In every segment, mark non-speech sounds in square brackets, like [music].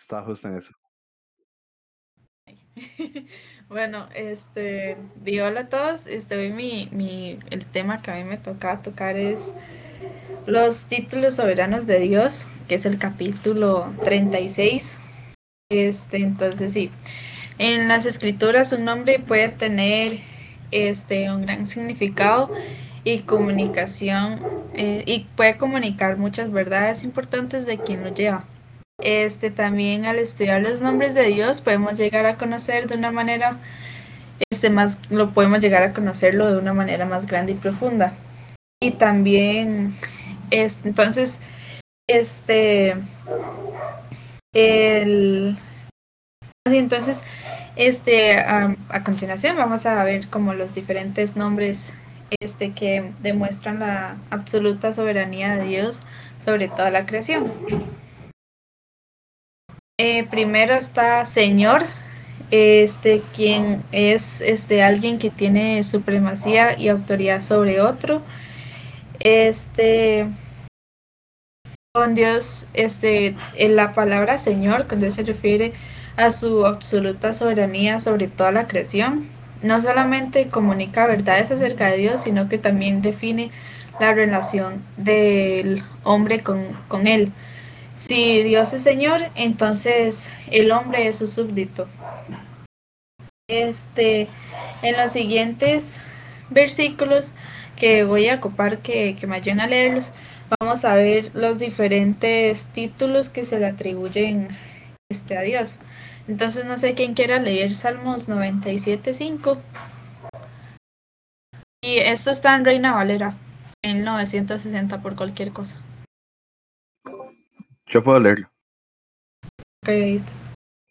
Estaba justo en eso. [laughs] bueno, este, hola a todos. Este, hoy mi, mi, el tema que a mí me toca tocar es los títulos soberanos de Dios, que es el capítulo 36. Este, entonces sí, en las escrituras un nombre puede tener este, un gran significado y comunicación eh, y puede comunicar muchas verdades importantes de quien lo lleva. Este también al estudiar los nombres de Dios podemos llegar a conocer de una manera este más lo podemos llegar a conocerlo de una manera más grande y profunda. Y también este, entonces este el así entonces este a, a continuación vamos a ver como los diferentes nombres este que demuestran la absoluta soberanía de Dios sobre toda la creación. Eh, primero está Señor, este quien es este alguien que tiene supremacía y autoridad sobre otro. Este con Dios, este, en la palabra Señor, con Dios se refiere a su absoluta soberanía sobre toda la creación. No solamente comunica verdades acerca de Dios, sino que también define la relación del hombre con, con él. Si Dios es Señor, entonces el hombre es su súbdito. Este, en los siguientes versículos que voy a ocupar que, que me ayuden a leerlos, vamos a ver los diferentes títulos que se le atribuyen este, a Dios. Entonces no sé quién quiera leer Salmos 97.5. Y esto está en Reina Valera, en 960 por cualquier cosa. Yo puedo leerlo.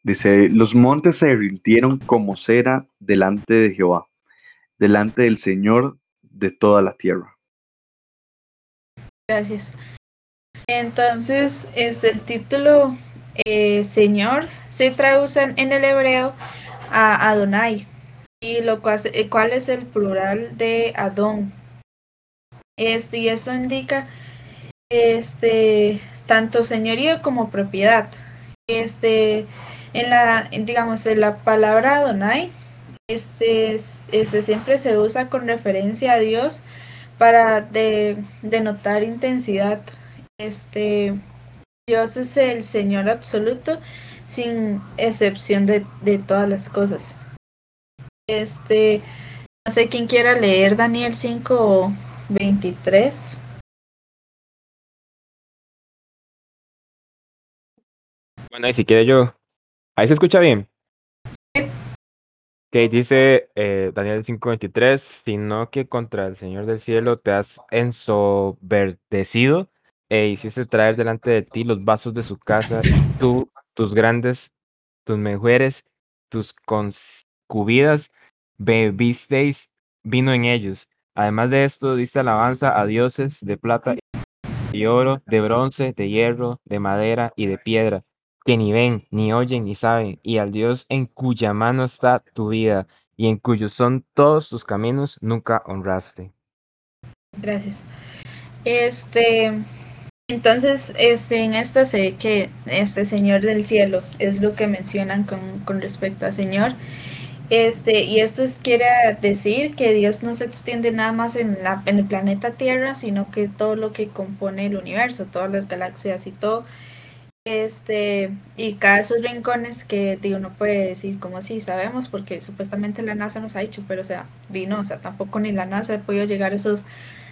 Dice, los montes se rindieron como cera delante de Jehová, delante del Señor de toda la tierra. Gracias. Entonces, es el título eh, Señor se traduce en el hebreo a Adonai, y lo cual, eh, cuál es el plural de Adón. Este, y esto indica este tanto señorío como propiedad. Este, en la, digamos, en la palabra Adonai, este, este siempre se usa con referencia a Dios para denotar intensidad. Este, Dios es el Señor absoluto, sin excepción de, de todas las cosas. Este, no sé quién quiera leer Daniel 5, 23. Bueno, y si quiere yo. Ahí se escucha bien. Que dice eh, Daniel 5:23, sino que contra el Señor del cielo te has ensoberdecido e hiciste traer delante de ti los vasos de su casa, tú, tus grandes, tus mujeres, tus concubidas, bebisteis vino en ellos. Además de esto, diste alabanza a dioses de plata y oro, de bronce, de hierro, de madera y de piedra que ni ven, ni oyen, ni saben, y al Dios en cuya mano está tu vida y en cuyos son todos tus caminos, nunca honraste. Gracias. Este, entonces, este, en esta sé que este Señor del cielo es lo que mencionan con, con respecto a Señor. Este, y esto quiere decir que Dios no se extiende nada más en, la, en el planeta Tierra, sino que todo lo que compone el universo, todas las galaxias y todo, este, y cada esos rincones que digo, no puede decir como si sabemos, porque supuestamente la NASA nos ha dicho, pero o sea, vino, o sea, tampoco ni la NASA ha podido llegar a esos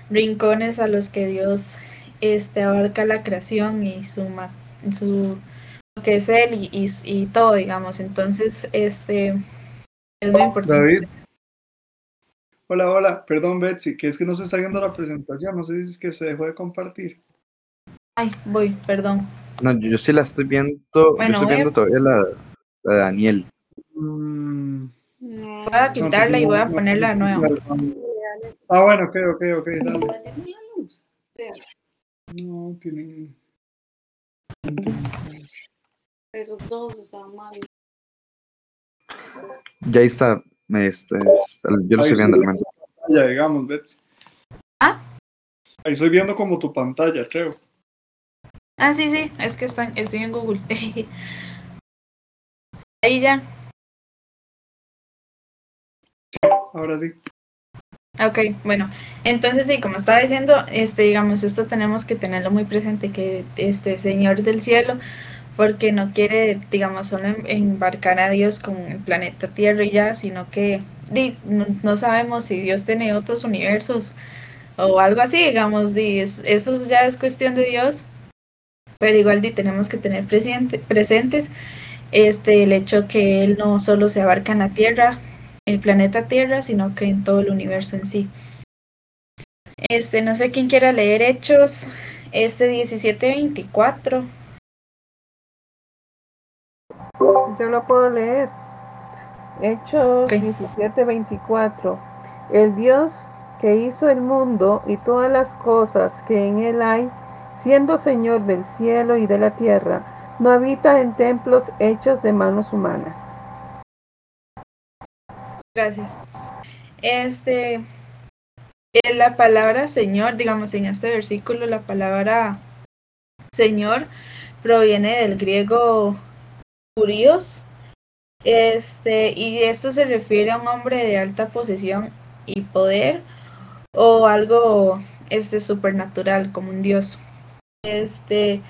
rincones a los que Dios este, abarca la creación y su, su lo que es él y, y, y, todo, digamos. Entonces, este es muy importante. David. Hola, hola, perdón Betsy, que es que no se está viendo la presentación, no sé si es que se dejó de compartir. Ay, voy, perdón. No, yo, sí la estoy viendo. yo estoy viendo todavía la, la de Daniel. Mm. Voy a quitarla y voy a ponerla nueva. Ah, bueno, ok, ok, ok. No, tienen. Esos dos están mal. Ya está. Este, yo lo estoy viendo. Ya, digamos, Betsy. ¿Ah? Ahí estoy viendo como tu pantalla, creo. Ah, sí, sí, es que están, estoy en Google. [laughs] Ahí ya. Ahora sí. Ok, bueno, entonces sí, como estaba diciendo, este, digamos, esto tenemos que tenerlo muy presente, que este Señor del cielo, porque no quiere, digamos, solo em- embarcar a Dios con el planeta Tierra y ya, sino que di, no, no sabemos si Dios tiene otros universos o algo así, digamos, di, es- eso ya es cuestión de Dios, pero igual tenemos que tener presente, presentes este, el hecho que Él no solo se abarca en la Tierra, el planeta Tierra, sino que en todo el universo en sí. Este, no sé quién quiera leer Hechos, este 1724. Yo lo puedo leer. Hechos Ok. 17, 24. El Dios que hizo el mundo y todas las cosas que en él hay, siendo Señor del cielo y de la tierra, no habita en templos hechos de manos humanas. Gracias. Este, eh, la palabra Señor, digamos en este versículo, la palabra Señor proviene del griego curios. Este, y esto se refiere a un hombre de alta posesión y poder o algo este supernatural como un dios. Este,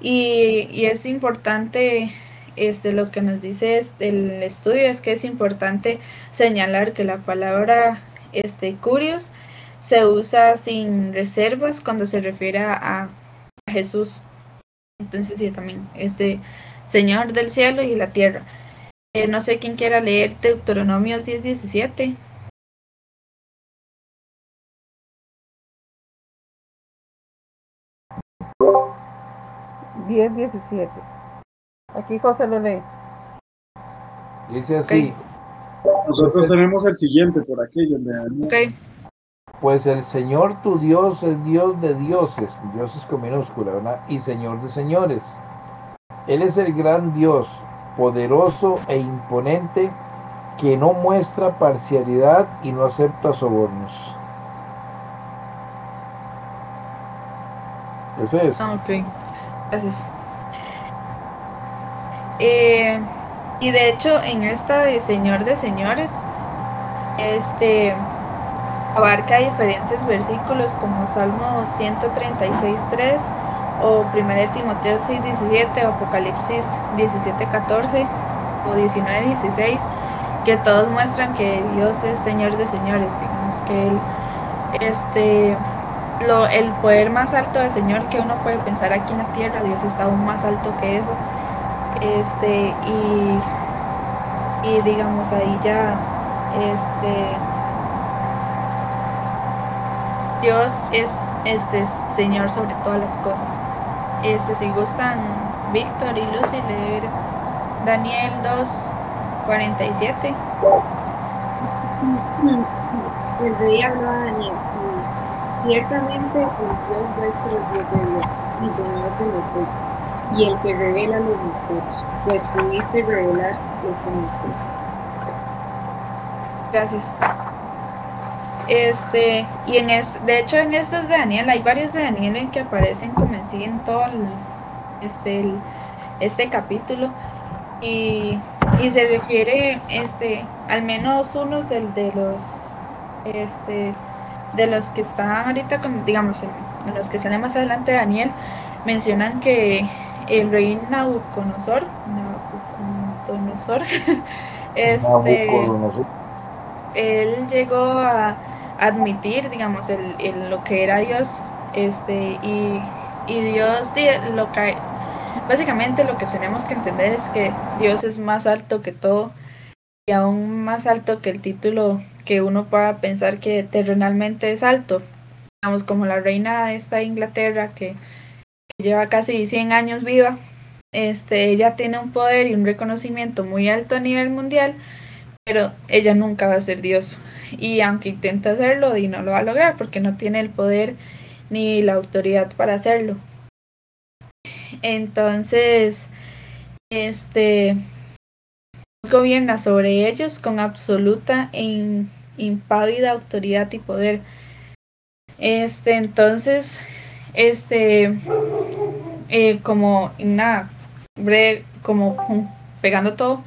y, y es importante este lo que nos dice este, el estudio es que es importante señalar que la palabra este curios se usa sin reservas cuando se refiere a, Jesús. Entonces sí, también este Señor del cielo y la tierra. Eh, no sé quién quiera leer Deuteronomios 10, 17. 10, 17. Aquí José lo lee. Dice así, Nosotros tenemos el siguiente por aquello. de pues el Señor tu Dios es Dios de dioses, dioses con minúscula, ¿verdad? Y Señor de señores. Él es el gran Dios, poderoso e imponente, que no muestra parcialidad y no acepta sobornos. Eso es. Ah, ok, gracias. Eh, y de hecho, en esta de Señor de Señores, este abarca diferentes versículos como Salmos 136.3 o 1 Timoteo 6.17 o Apocalipsis 17.14 o 19.16 que todos muestran que Dios es Señor de señores, digamos que Él este lo, el poder más alto del Señor que uno puede pensar aquí en la tierra, Dios está aún más alto que eso. Este, y, y digamos ahí ya, este, Dios es este Señor sobre todas las cosas. Este, si gustan Víctor y Lucy leer Daniel 2, 47. [laughs] El rey habló a Daniel, ciertamente el Dios vuestro es Dios de Dios y Señor de los reyes, y el que revela los misterios, pues pudiste revelar este misterio. Gracias. Este, y en este, de hecho en estas de Daniel, hay varios de Daniel en que aparecen como en sí en todo el, este, este capítulo. Y, y se refiere, este, al menos unos del, de los, este, de los que están ahorita, con, digamos, en, los que salen más adelante de Daniel, mencionan que el rey Nabucodonosor, Nabucodonosor, [laughs] este, él llegó a admitir, digamos, el, el- lo que era Dios, este, y, y Dios, di- lo que, básicamente lo que tenemos que entender es que Dios es más alto que todo, y aún más alto que el título que uno pueda pensar que terrenalmente es alto, digamos, como la reina de esta Inglaterra que, lleva casi 100 años viva, este, ella tiene un poder y un reconocimiento muy alto a nivel mundial, pero ella nunca va a ser Dios. Y aunque intenta hacerlo, y no lo va a lograr porque no tiene el poder ni la autoridad para hacerlo. Entonces, este gobierna sobre ellos con absoluta impávida autoridad y poder. Este, entonces, este, eh, como breve, como pegando todo,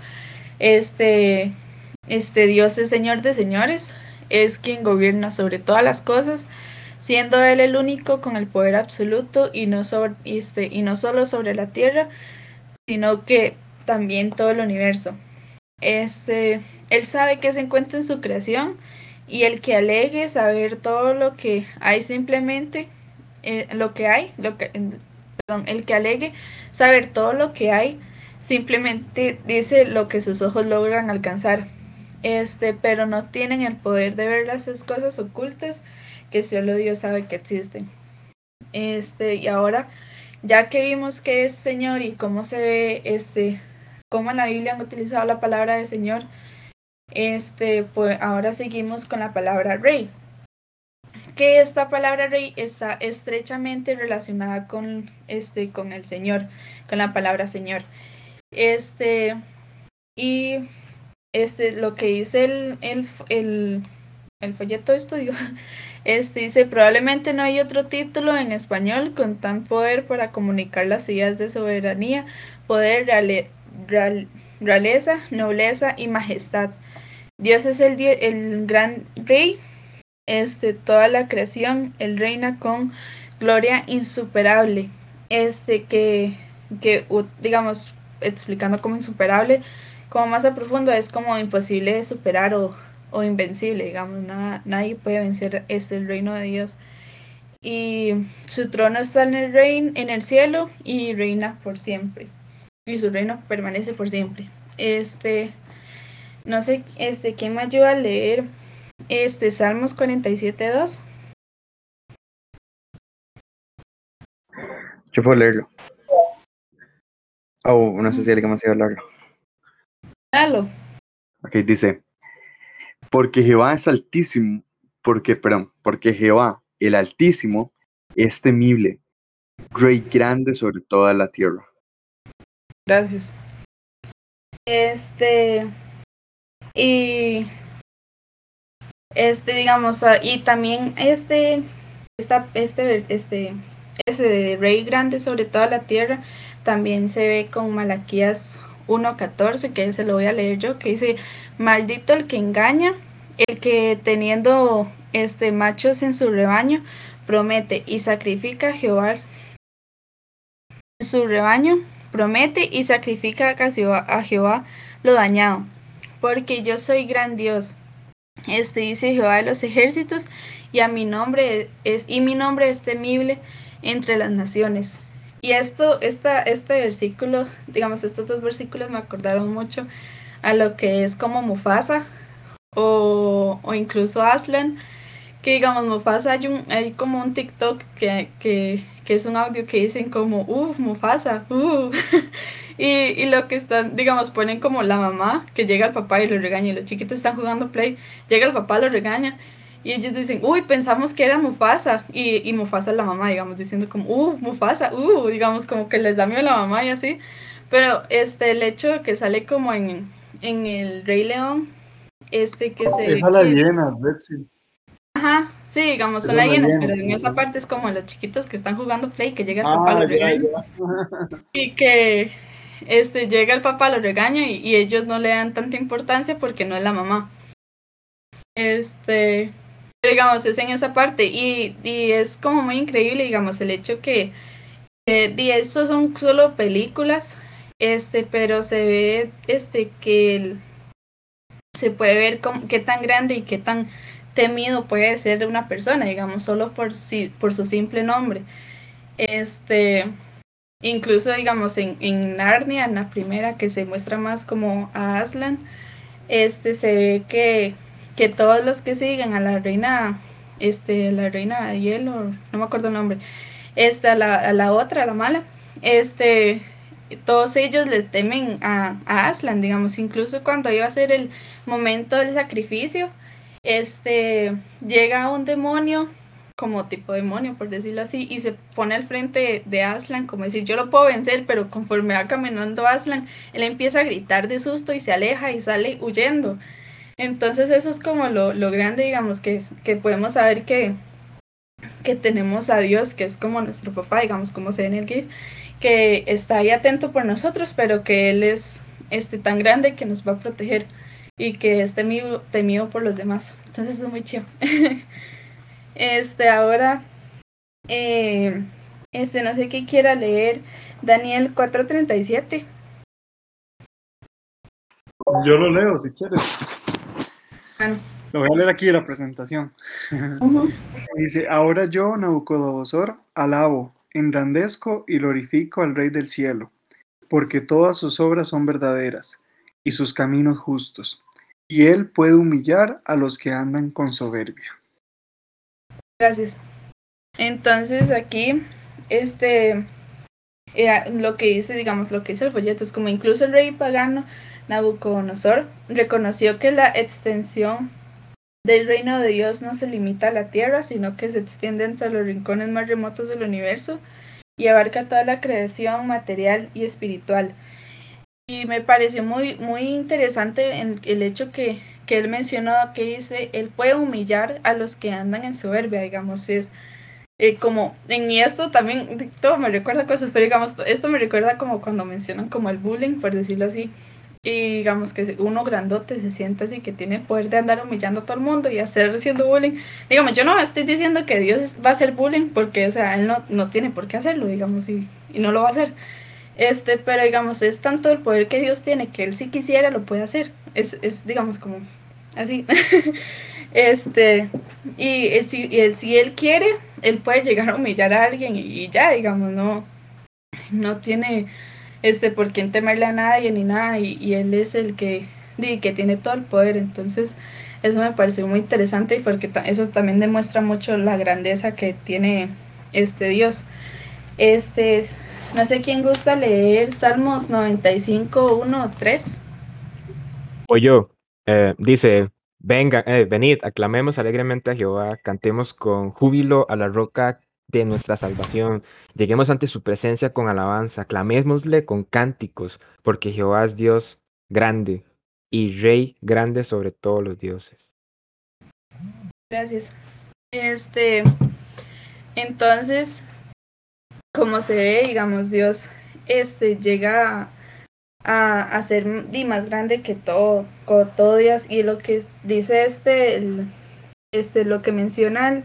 Este, este Dios es Señor de señores, es quien gobierna sobre todas las cosas, siendo Él el único con el poder absoluto y no, sobre, este, y no solo sobre la tierra, sino que también todo el universo. Este, él sabe que se encuentra en su creación y el que alegue saber todo lo que hay simplemente, eh, lo que hay, lo que, perdón, el que alegue saber todo lo que hay, simplemente dice lo que sus ojos logran alcanzar. Este, pero no tienen el poder de ver las cosas ocultas que solo Dios sabe que existen. Este, y ahora, ya que vimos que es Señor y cómo se ve, este, cómo en la Biblia han utilizado la palabra de Señor, este, pues ahora seguimos con la palabra rey. Que esta palabra rey está estrechamente relacionada con, este, con el Señor, con la palabra Señor. Este, y este, lo que dice el, el, el, folleto de estudio, [laughs] este dice, probablemente no hay otro título en español con tan poder para comunicar las ideas de soberanía, poder, realeza, nobleza y majestad. Dios es el, el gran rey, este, toda la creación, él reina con gloria insuperable, este, que, que digamos, explicando como insuperable, como más a profundo, es como imposible de superar o, invencible, digamos, nadie puede vencer este el reino de Dios. Y su trono está en el reino, en el cielo y reina por siempre. Y su reino permanece por siempre. Este, no sé, este, ¿quién me ayuda a leer este Salmos 47.2? Yo puedo leerlo. Oh, no sé si alguien más iba a hablarlo. Dalo. Ok, dice, porque Jehová es altísimo, porque, perdón, porque Jehová, el altísimo, es temible, rey grande sobre toda la tierra. Gracias. Este, y este, digamos, ah, y también este, esta, este, este, ese de rey grande sobre toda la tierra, también se ve con Malaquías 1.14, que se lo voy a leer yo, que dice, maldito el que engaña, el que teniendo este machos en su rebaño, promete y sacrifica a Jehová su rebaño, promete y sacrifica a Jehová lo dañado, porque yo soy gran Dios. Este dice Jehová de los ejércitos, y a mi nombre es, y mi nombre es temible entre las naciones. Y esto, esta, este versículo, digamos, estos dos versículos me acordaron mucho a lo que es como Mufasa o, o incluso Aslan, que digamos Mufasa hay, un, hay como un TikTok que, que, que es un audio que dicen como, uff, Mufasa, uh. [laughs] y, y lo que están, digamos, ponen como la mamá que llega al papá y lo regaña, y los chiquitos están jugando play, llega el papá, lo regaña, y ellos dicen, uy, pensamos que era Mufasa, y, y Mufasa es la mamá, digamos, diciendo como, uh, Mufasa, uh, digamos, como que les da miedo a la mamá y así, pero este, el hecho que sale como en, en el Rey León, este que se... Esa la llenas, Betsy. Ajá, sí, digamos, son llenas, pero en esa parte es como los chiquitos que están jugando play, que llega el Ah, papá, lo ya, regaña, [laughs] y que este, llega el papá, lo regaña, y, y ellos no le dan tanta importancia porque no es la mamá. Este, digamos, es en esa parte, y, y es como muy increíble, digamos, el hecho que, y estos son solo películas, este, pero se ve, este, que el- se puede ver cómo- qué tan grande y qué tan temido puede ser una persona, digamos, solo por, si, por su simple nombre. Este, incluso, digamos, en, en Narnia, en la primera, que se muestra más como a Aslan, este, se ve que, que todos los que siguen a la reina, este, la reina de hielo, no me acuerdo el nombre, esta, la, a la otra, la mala, este, todos ellos le temen a, a Aslan, digamos, incluso cuando iba a ser el momento del sacrificio, este, llega un demonio, como tipo demonio, por decirlo así, y se pone al frente de Aslan, como decir, yo lo puedo vencer, pero conforme va caminando Aslan, él empieza a gritar de susto y se aleja y sale huyendo. Entonces eso es como lo, lo grande, digamos, que, que podemos saber que, que tenemos a Dios, que es como nuestro papá, digamos, como se en el GIF, que está ahí atento por nosotros, pero que Él es, este, tan grande que nos va a proteger y que es temido, temido por los demás. Entonces es muy chido. [laughs] este, ahora, eh, este, no sé qué quiera leer. Daniel 437. Yo lo leo si quieres. Bueno. Lo voy a leer aquí la presentación. [laughs] Dice, ahora yo, Nabucodonosor, alabo, engrandezco y glorifico al Rey del cielo, porque todas sus obras son verdaderas y sus caminos justos, y él puede humillar a los que andan con soberbia. Gracias. Entonces aquí, este, lo que dice, digamos, lo que dice el folleto es como incluso el rey pagano Nabucodonosor reconoció que la extensión del reino de Dios no se limita a la tierra, sino que se extiende entre los rincones más remotos del universo y abarca toda la creación material y espiritual. Y me pareció muy, muy interesante el, el hecho que, que él mencionó que dice, él puede humillar a los que andan en soberbia, digamos, es eh, como en esto también, todo me recuerda cosas, pero digamos, esto me recuerda como cuando mencionan como el bullying, por decirlo así, y digamos que uno grandote se siente así que tiene el poder de andar humillando a todo el mundo y hacer haciendo bullying. Digamos, yo no estoy diciendo que Dios va a hacer bullying porque, o sea, él no, no tiene por qué hacerlo, digamos, y, y no lo va a hacer. Este, pero digamos, es tanto el poder que Dios tiene que él si quisiera lo puede hacer. Es, es digamos, como así. [laughs] este, y, si, y si él quiere, él puede llegar a humillar a alguien y, ya, digamos, no, no tiene este, por quién temerle a nadie ni nada, y, él es el que, que tiene todo el poder, entonces eso me pareció muy interesante y porque eso también demuestra mucho la grandeza que tiene este Dios. Este, no sé quién gusta leer Salmos 95, 1, 3. O yo, eh, dice, venga, eh, venid, aclamemos alegremente a Jehová, cantemos con júbilo a la roca de nuestra salvación. Lleguemos ante su presencia con alabanza, clamémosle con cánticos, porque Jehová es Dios grande y Rey grande sobre todos los dioses. Gracias. Este, entonces, como se ve, digamos, Dios este, llega a, a ser más grande que todo, con todo Dios. Y lo que dice este, este lo que menciona el,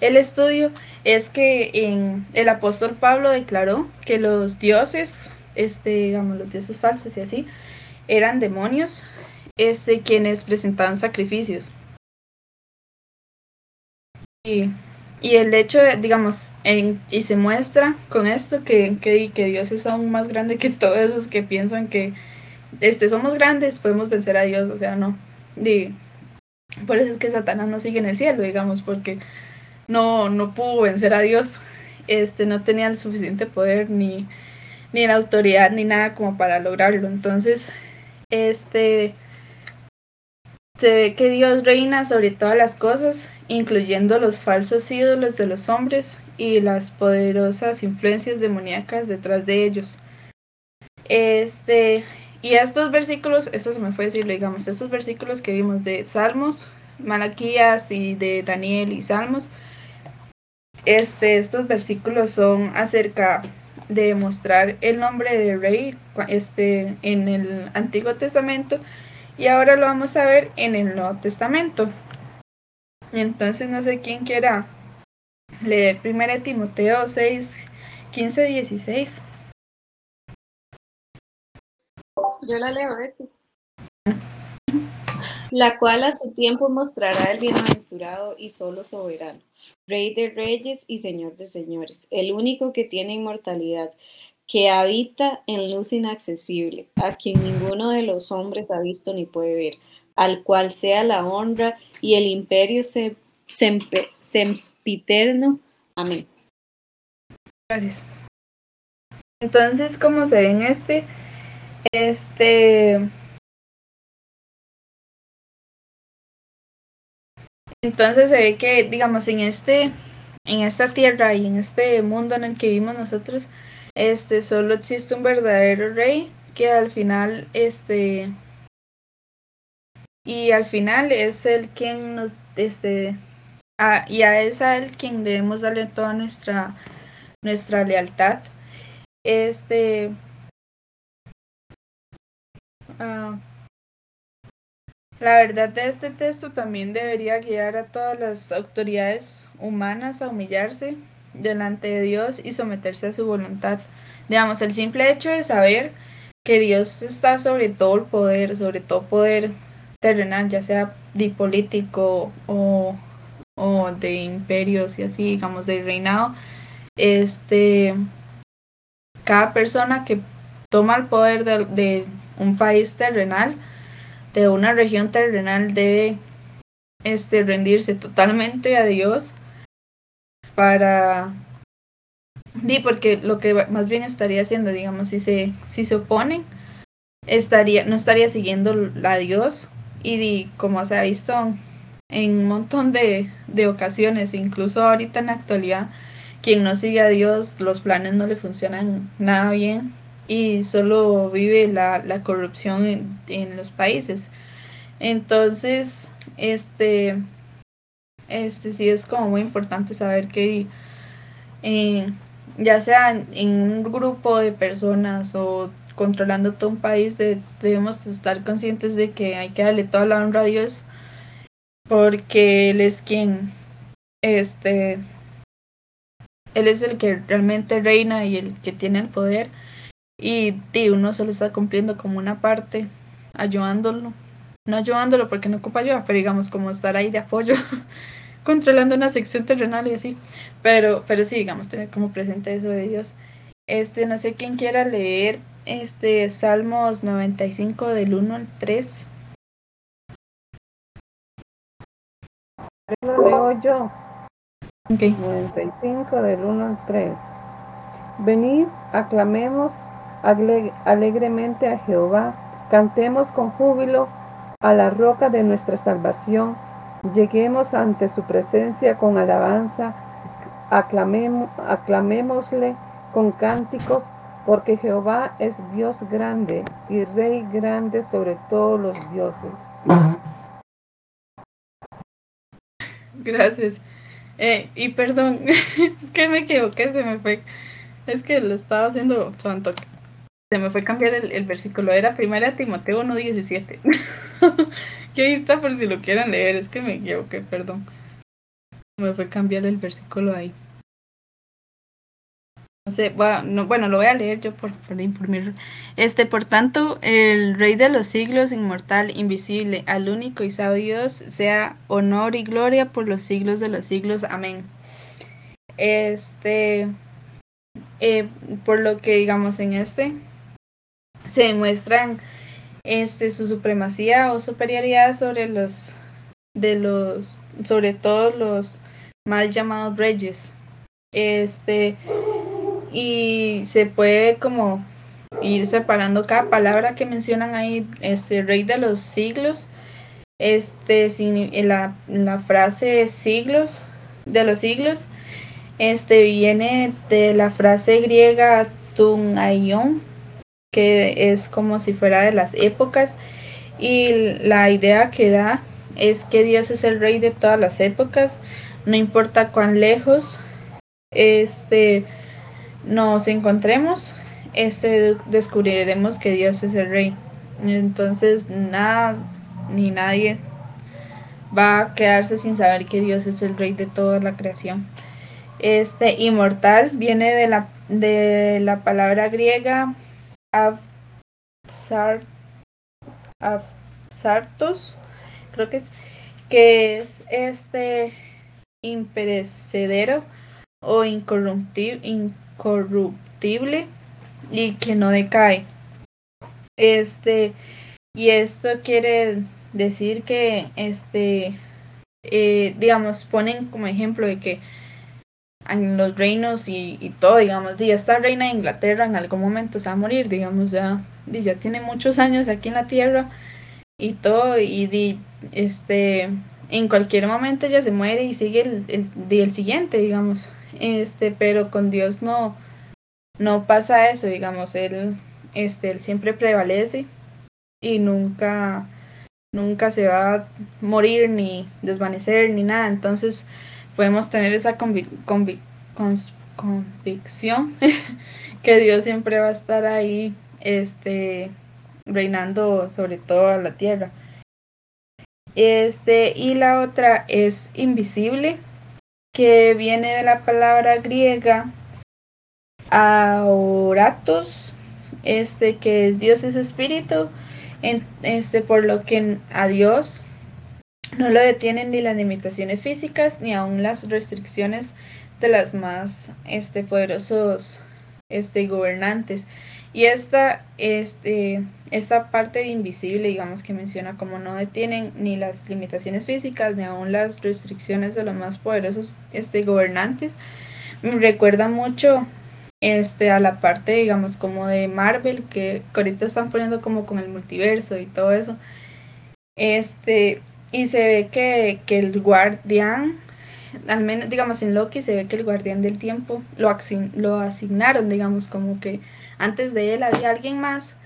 el estudio es que en el apóstol Pablo declaró que los dioses, este, digamos, los dioses falsos y así, eran demonios, este, quienes presentaban sacrificios. Y, y el hecho, digamos, en, y se muestra con esto que, que, que Dios es aún más grande que [laughs] todos esos que piensan que este, somos grandes, podemos vencer a Dios, o sea, no. Y por eso es que Satanás no sigue en el cielo, digamos, porque no, no pudo vencer a Dios, este, no tenía el suficiente poder ni, ni la autoridad ni nada como para lograrlo. Entonces, este, se ve que Dios reina sobre todas las cosas, incluyendo los falsos ídolos de los hombres y las poderosas influencias demoníacas detrás de ellos. Este, y estos versículos, eso se me fue decirlo, digamos, estos versículos que vimos de Salmos, Malaquías y de Daniel y Salmos, este, estos versículos son acerca de mostrar el nombre de rey este, en el Antiguo Testamento y ahora lo vamos a ver en el Nuevo Testamento. Entonces no sé quién quiera leer 1 Timoteo 6, 15, 16. Yo la leo, Betsy. La cual a su tiempo mostrará el bienaventurado y solo soberano Rey de reyes y Señor de señores, el único que tiene inmortalidad, que habita en luz inaccesible, a quien ninguno de los hombres ha visto ni puede ver, al cual sea la honra y el imperio sempiterno. Amén. Gracias. Entonces, como se ve en este, este Entonces se ve que, digamos, en este, en esta tierra y en este mundo en el que vivimos nosotros, este, solo existe un verdadero rey que al final, este, y al final es el quien nos, este, a, y a es a él quien debemos darle toda nuestra, nuestra lealtad. Este, Ah, la verdad de este texto también debería guiar a todas las autoridades humanas a humillarse delante de Dios y someterse a su voluntad. Digamos, el simple hecho de saber que Dios está sobre todo el poder, sobre todo poder terrenal, ya sea de político o, o de imperios y así, digamos, de reinado, este, cada persona que toma el poder de, de un país terrenal, de una región terrenal, debe este, rendirse totalmente a Dios para... Sí, porque lo que más bien estaría haciendo, digamos, si se, si se oponen, estaría, no estaría siguiendo a Dios y como se ha visto en un montón de, de ocasiones, incluso ahorita en la actualidad, quien no sigue a Dios, los planes no le funcionan nada bien y solo vive la, la corrupción en, en, los países. Entonces, este, este sí es como muy importante saber que eh, ya sea en un grupo de personas o controlando todo un país, de, debemos estar conscientes de que hay que darle toda la honra a Dios porque Él es quien, este, Él es el que realmente reina y el que tiene el poder y, y uno solo está cumpliendo como una parte, ayudándolo, no ayudándolo porque no ocupa ayuda, pero digamos como estar ahí de apoyo. [laughs] controlando una sección terrenal y así, pero, pero sí, digamos, tener como presente eso de Dios. Este, no sé quién quiera leer este Salmos 95 del 1 al 3. Lo leo yo. Okay. 95 del 1 al 3. Venid, aclamemos alegremente a Jehová, cantemos con júbilo a la roca de nuestra salvación, lleguemos ante su presencia con alabanza, aclamémosle con cánticos porque Jehová es Dios grande y Rey grande sobre todos los dioses. Gracias. Eh, y perdón, [laughs] es que me equivoqué, se me fue. Es que lo estaba haciendo santo. Se me fue cambiar el, versículo. Era primera Timoteo 1.17. [laughs] que ahí está por si lo quieren leer. Es que me equivoqué, perdón. Me fue cambiar el versículo ahí. No sé, bueno, bueno, lo voy a leer yo por, por, imprimir. Este, por tanto, el Rey de los siglos, inmortal, invisible, al único y sabio Dios, sea honor y gloria por los siglos de los siglos. Amén. Este, eh, por lo que digamos en este, se demuestran este, su supremacía o superioridad sobre los, de los, sobre todos los mal llamados reyes. Este, y se puede como ir separando cada palabra que mencionan ahí, este rey de los siglos, este la, la frase siglos, de los siglos, este viene de la frase griega tun aion, que es como si fuera de las épocas, y la idea que da es que Dios es el rey de todas las épocas, no importa cuán lejos, este nos encontremos, este, descubriremos que Dios es el rey. Entonces, nada ni nadie va a quedarse sin saber que Dios es el rey de toda la creación. Este inmortal viene de la, de la palabra griega absartos, creo que es, que es este imperecedero o incorruptible corruptible y que no decae. Este, y esto quiere decir que, este, eh, digamos, ponen como ejemplo de que en los reinos y, y, todo, digamos, y esta reina de Inglaterra en algún momento se va a morir, digamos, ya, ya tiene muchos años aquí en la tierra y todo, y, este, en cualquier momento ella se muere y sigue el, el, el siguiente, digamos, este, pero con Dios no, no pasa eso, digamos, él, este, él siempre prevalece y nunca, nunca se va a morir ni desvanecer ni nada, entonces podemos tener esa convic convic convicción [laughs] que Dios siempre va a estar ahí, este, reinando sobre toda la tierra. Este, y la otra es invisible, que viene de la palabra griega aoratos, este que es Dios es espíritu, este por lo que a Dios no lo detienen ni las limitaciones físicas ni aun las restricciones de las más este poderosos este gobernantes. Y esta, este, esta parte invisible, digamos, que menciona como no detienen ni las limitaciones físicas ni aún las restricciones de los más poderosos este, gobernantes, me recuerda mucho este, a la parte, digamos, como de Marvel, que, ahorita están poniendo como con el multiverso y todo eso. Este, y se ve que, que el guardián, al menos, digamos, en Loki se ve que el guardián del tiempo lo, lo asignaron, digamos, como que antes de él había alguien más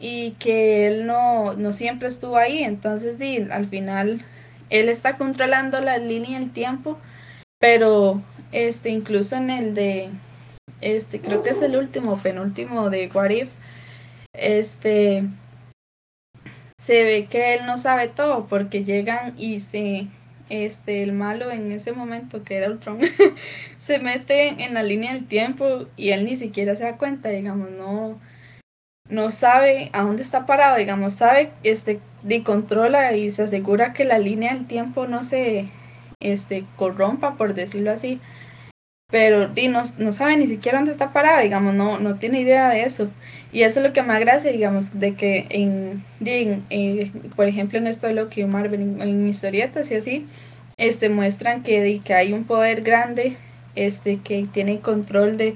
y que él no, no siempre estuvo ahí, entonces di, al final él está controlando la línea del tiempo, pero este incluso en el de este creo que es el último, penúltimo de What If, este se ve que él no sabe todo porque llegan y se este el malo en ese momento que era Ultron [laughs] se mete en la línea del tiempo y él ni siquiera se da cuenta digamos no no sabe a dónde está parado digamos sabe este y controla y se asegura que la línea del tiempo no se este corrompa por decirlo así pero di, no, no, sabe ni siquiera dónde está parado, digamos, no, no tiene idea de eso. Y eso es lo que me agrada, digamos, de que en, eh, por ejemplo, en esto de lo que Marvel, en, en historietas y así, este, muestran que, que hay un poder grande, este, que tiene control de,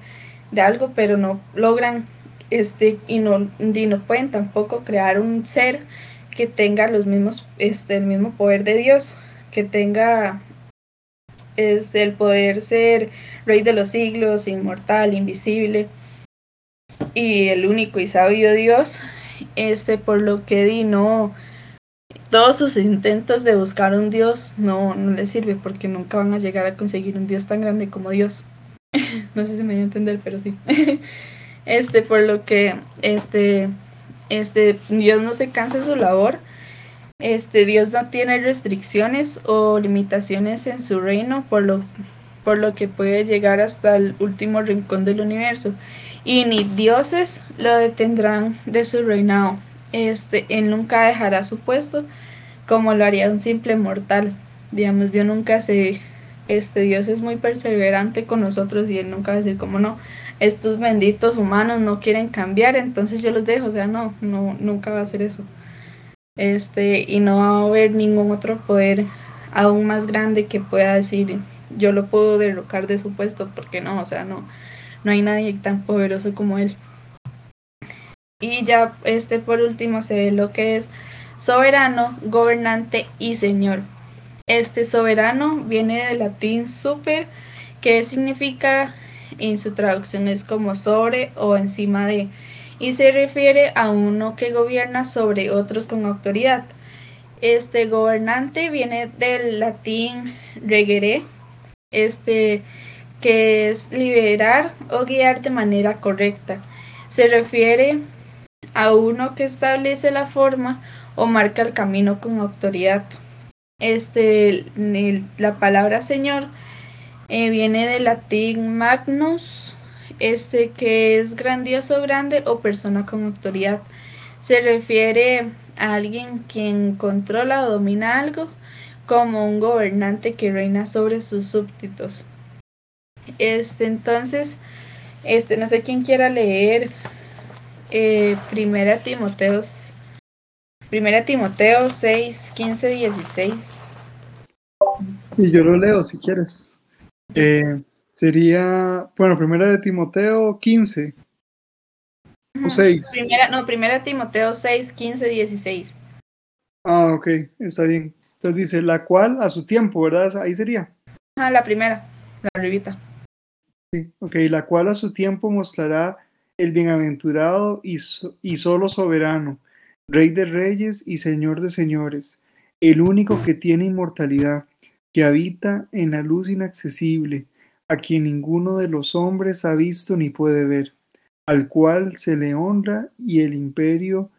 de algo, pero no logran, este, y no, y no pueden tampoco crear un ser que tenga los mismos, este, el mismo poder de Dios, que tenga este, el poder ser rey de los siglos, inmortal, invisible y el único y sabio Dios, este, por lo que di, no, todos sus intentos de buscar un Dios no, no les sirve porque nunca van a llegar a conseguir un Dios tan grande como Dios. [laughs] no sé si me voy a entender, pero sí. [laughs] este, por lo que, este, este, Dios no se cansa de su labor este Dios no tiene restricciones o limitaciones en su reino, por lo, por lo que puede llegar hasta el último rincón del universo. Y ni dioses lo detendrán de su reinado. Este, él nunca dejará su puesto como lo haría un simple mortal. Digamos, Dios nunca se este Dios es muy perseverante con nosotros y él nunca va a decir como no, estos benditos humanos no quieren cambiar, entonces yo los dejo, o sea, no, no nunca va a hacer eso este, y no va a haber ningún otro poder aún más grande que pueda decir yo lo puedo derrocar de su puesto, porque no, o sea, no, no hay nadie tan poderoso como él. Y ya este por último se ve lo que es soberano, gobernante y señor. Este soberano viene del latín super, que significa en su traducción es como sobre o encima de y se refiere a uno que gobierna sobre otros con autoridad. Este gobernante viene del latín regere, este que es liberar o guiar de manera correcta. Se refiere a uno que establece la forma o marca el camino con autoridad. Este, la palabra señor eh, viene del latín magnus, este que es grandioso, grande o persona con autoridad. Se refiere a alguien quien controla o domina algo, como un gobernante que reina sobre sus súbditos. Este, entonces, este, no sé quién quiera leer eh, Primera Timoteos, Primera Timoteo 6, 15, 16. Y yo lo leo si quieres. Eh, Sería, bueno, primera de Timoteo 15 o 6. Primera, no, primera Timoteo 6, 15, 16. Ah, ok, está bien. Entonces dice, la cual a su tiempo, ¿verdad? Ahí sería. Ah, la primera, la arribita. Sí, ok, la cual a su tiempo mostrará el bienaventurado y, y solo soberano, rey de reyes y señor de señores, el único que tiene inmortalidad, que habita en la luz inaccesible, a quien ninguno de los hombres ha visto ni puede ver, al cual se le honra y el imperio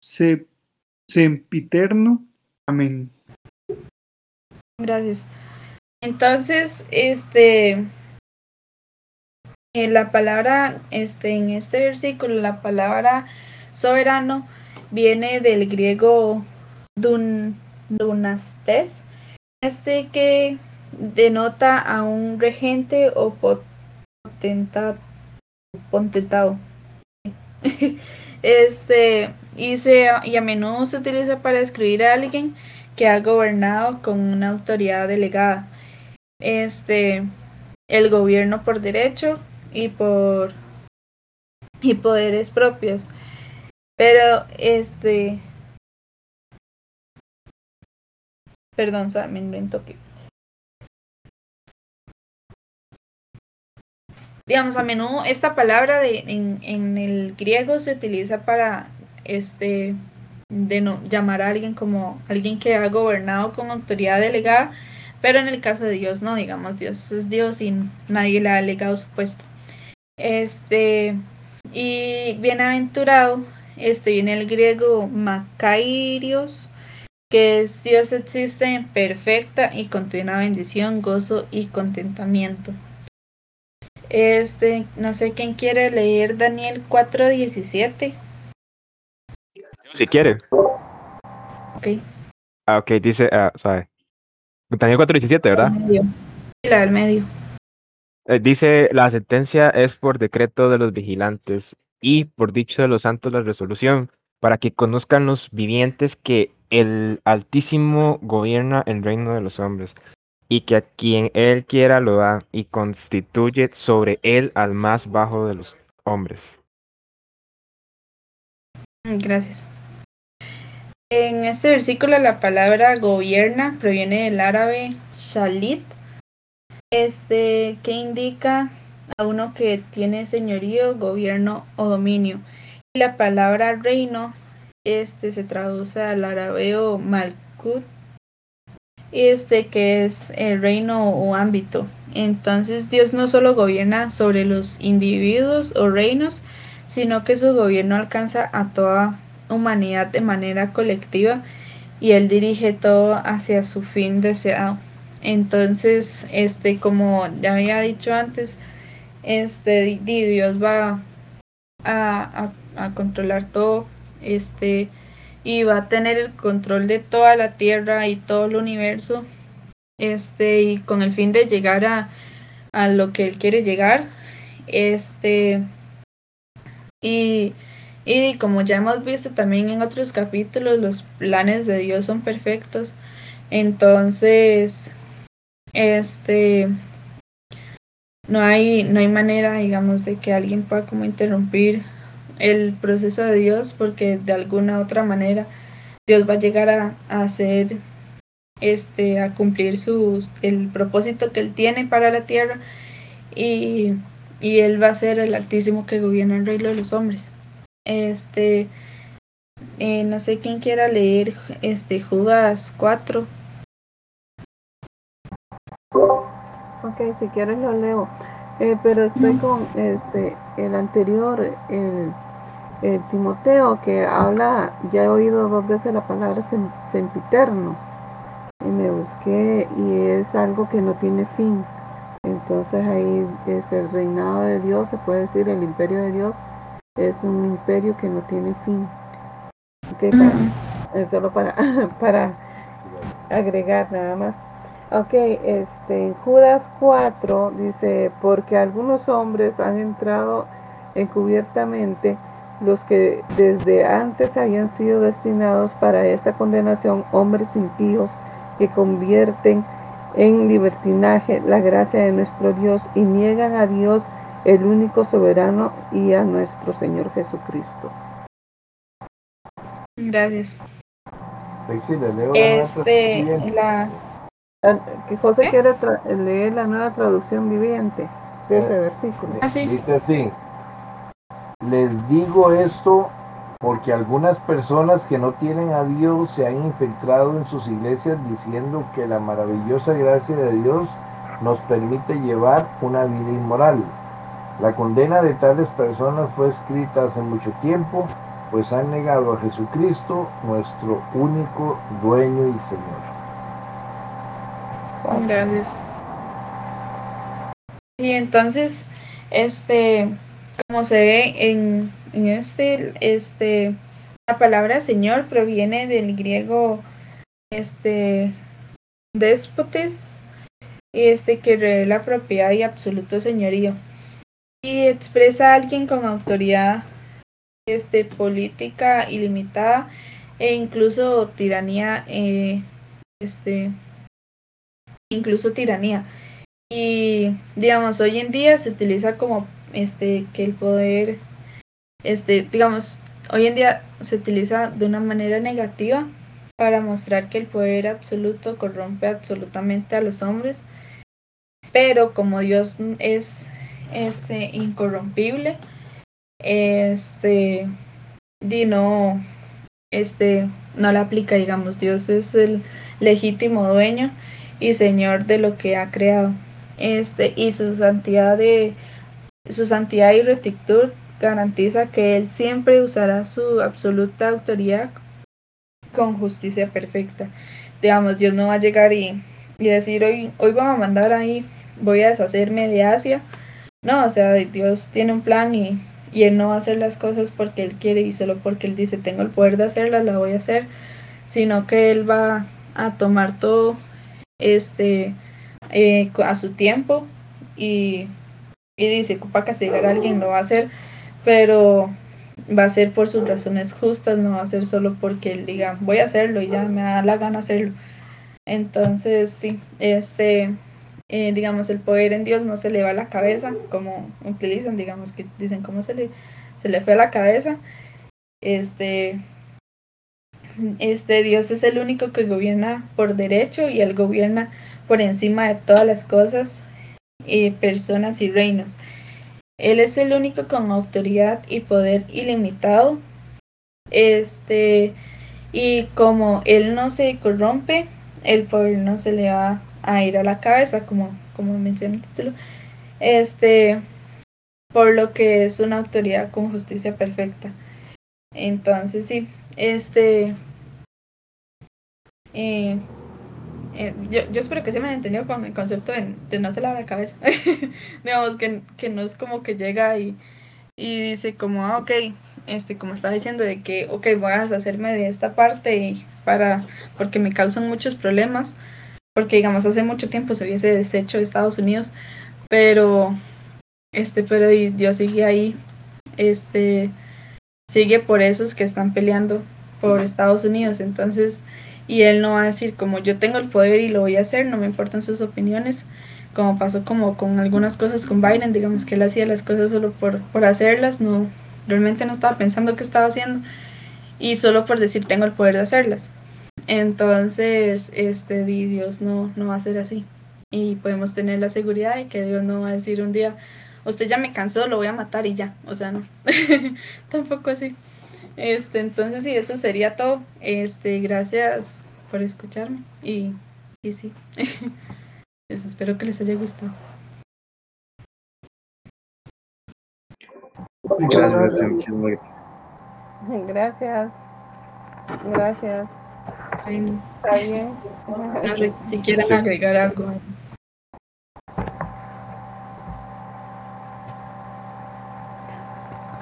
se, sempiterno. Amén. Gracias. Entonces, este, en la palabra, este, en este versículo, la palabra soberano viene del griego dun, dunastes, este que denota a un regente o potentado. potentado. [laughs] Este, y, se, y a menudo se utiliza para describir a alguien que ha gobernado con una autoridad delegada. Este, el gobierno por derecho y por y poderes propios. Pero este perdón, me invento que digamos, a menudo esta palabra de, en, en el griego se utiliza para este de no, llamar a alguien como alguien que ha gobernado con autoridad delegada, pero en el caso de Dios no, digamos, Dios es Dios y nadie le ha delegado su puesto. Este, y bienaventurado, este viene el griego Macairios, que es Dios existe en perfecta y continua bendición, gozo y contentamiento. Este, no sé quién quiere leer Daniel 4:17. Si quiere. Ok. Ah, ok, dice, ah, sabe. Daniel 4:17, ¿verdad? Medio. Sí, la del medio. Eh, dice, la sentencia es por decreto de los vigilantes y por dicho de los santos la resolución, para que conozcan los vivientes que el Altísimo gobierna el reino de los hombres y que a quien él quiera lo da y constituye sobre él al más bajo de los hombres. Gracias. En este versículo la palabra gobierna proviene del árabe shalit, este que indica a uno que tiene señorío, gobierno o dominio. Y la palabra reino este se traduce al arabeo malkut, este que es el reino o ámbito. Entonces Dios no solo gobierna sobre los individuos o reinos, sino que su gobierno alcanza a toda humanidad de manera colectiva y él dirige todo hacia su fin deseado. Entonces, este, como ya había dicho antes, este, Dios va a, a, controlar todo, este, y va a tener el control de toda la tierra y todo el universo este y con el fin de llegar a, a lo que él quiere llegar este y, y como ya hemos visto también en otros capítulos los planes de Dios son perfectos. Entonces este no hay no hay manera digamos de que alguien pueda como interrumpir el proceso de Dios porque de alguna otra manera Dios va a llegar a, a hacer este a cumplir sus el propósito que él tiene para la tierra y, y él va a ser el altísimo que gobierna el reino de los hombres. Este eh, no sé quién quiera leer este Judas 4 ok si quieres lo leo. Eh, pero estoy con este el anterior el, el, Timoteo que habla ya he oído dos veces la palabra sem, sempiterno y me busqué y es algo que no tiene fin. Entonces ahí es el reinado de Dios se puede decir el imperio de Dios es un imperio que no tiene fin. Okay, para, es solo para [laughs] para agregar nada más Ok, este, en Judas 4 dice, porque algunos hombres han entrado encubiertamente, los que desde antes habían sido destinados para esta condenación, hombres impíos que convierten en libertinaje la gracia de nuestro Dios y niegan a Dios el único soberano y a nuestro Señor Jesucristo. Gracias. Este, la, Que José ¿Eh? quiere leer la nueva traducción viviente de ese versículo. Ah, sí. Dice así, les digo esto porque algunas personas que no tienen a Dios se han infiltrado en sus iglesias diciendo que la maravillosa gracia de Dios nos permite llevar una vida inmoral. La condena de tales personas fue escrita hace mucho tiempo pues han negado a Jesucristo, nuestro único dueño y Señor. Gracias. Y entonces, este, como se ve en, en este, este, la palabra Señor proviene del griego, este, déspotes, este, que revela propiedad y absoluto señorío. Y expresa a alguien con autoridad, este, política ilimitada e incluso tiranía, eh, este, incluso tiranía. Y digamos, hoy en día se utiliza como este que el poder, este, digamos, hoy en día se utiliza de una manera negativa para mostrar que el poder absoluto corrompe absolutamente a los hombres. Pero como Dios es este incorrompible, este no este no le aplica, digamos, Dios es el legítimo dueño y señor de lo que ha creado. Este, y su santidad de su santidad y rectitud garantiza que él siempre usará su absoluta autoridad con justicia perfecta. Digamos, Dios no va a llegar y, y decir hoy, hoy vamos a mandar ahí, voy a deshacerme de Asia. No, o sea, Dios tiene un plan y, y Él no va a hacer las cosas porque Él quiere y solo porque Él dice tengo el poder de hacerlas, la voy a hacer, sino que Él va a tomar todo este eh, a su tiempo y, y dice, ocupa castigar a alguien, lo va a hacer, pero va a ser por sus razones justas, no va a ser solo porque él diga, voy a hacerlo y ya me da la gana hacerlo. Entonces, sí, este, eh, digamos, el poder en Dios no se le va a la cabeza, como utilizan, digamos, que dicen, ¿cómo se le, se le fue a la cabeza? Este, este Dios es el único que gobierna por derecho y él gobierna por encima de todas las cosas, y personas y reinos. Él es el único con autoridad y poder ilimitado. Este, y como él no se corrompe, el poder no se le va a ir a la cabeza, como, como menciona el título. Este, por lo que es una autoridad con justicia perfecta. Entonces, sí, este. Eh, eh, yo, yo, espero que se me haya entendido con el concepto de, de no se lava la cabeza. [laughs] Digamos que, que, no es como que llega y, y dice como, ah, ok, este, como estaba diciendo, de que, ok, voy a deshacerme de esta parte y para, porque me causan muchos problemas, porque digamos hace mucho tiempo se hubiese deshecho de Estados Unidos, pero, este, pero Dios sigue ahí, este, sigue por esos que están peleando por Estados Unidos, entonces y él no va a decir como yo tengo el poder y lo voy a hacer, no me importan sus opiniones, como pasó como con algunas cosas con Biden, digamos que él hacía las cosas solo por, por hacerlas, no, realmente no estaba pensando qué estaba haciendo y solo por decir tengo el poder de hacerlas. Entonces, este Dios no, no va a ser así. Y podemos tener la seguridad de que Dios no va a decir un día, usted ya me cansó, lo voy a matar y ya. O sea, no. [laughs] Tampoco así. Este, entonces sí, eso sería todo. Este, gracias por escucharme y, y sí. [laughs] Pues espero que les haya gustado. Muchas gracias. [laughs] Gracias. Gracias. Está bien. No sé si quieren agregar algo.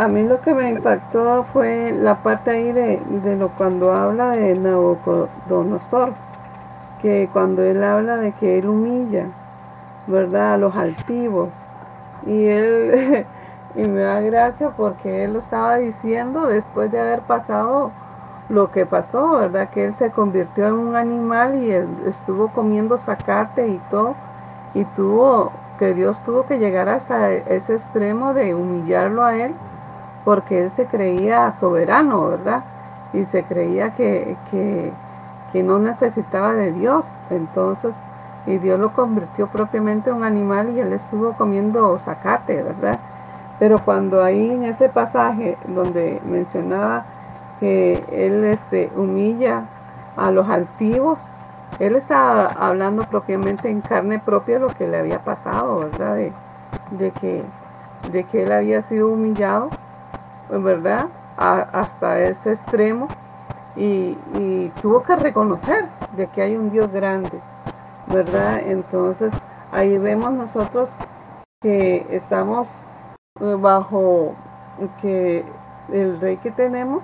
A mí lo que me impactó fue la parte ahí de, de lo cuando habla de Nabucodonosor, que cuando él habla de que él humilla, ¿verdad? A los altivos. Y él, [laughs] y me da gracia porque él lo estaba diciendo después de haber pasado lo que pasó, ¿verdad? Que él se convirtió en un animal y estuvo comiendo zacate y todo, y tuvo, que Dios tuvo que llegar hasta ese extremo de humillarlo a él porque él se creía soberano, ¿verdad? Y se creía que, que, no necesitaba de Dios. Entonces, y Dios lo convirtió propiamente en un animal y él estuvo comiendo zacate, ¿verdad? Pero cuando ahí en ese pasaje donde mencionaba que él este, humilla a los altivos, él estaba hablando propiamente en carne propia lo que le había pasado, ¿verdad? De, de, que, de que él había sido humillado ¿verdad? hasta ese extremo y, tuvo que reconocer de que hay un Dios grande, ¿verdad? Entonces ahí vemos nosotros que estamos eh, bajo que el rey que tenemos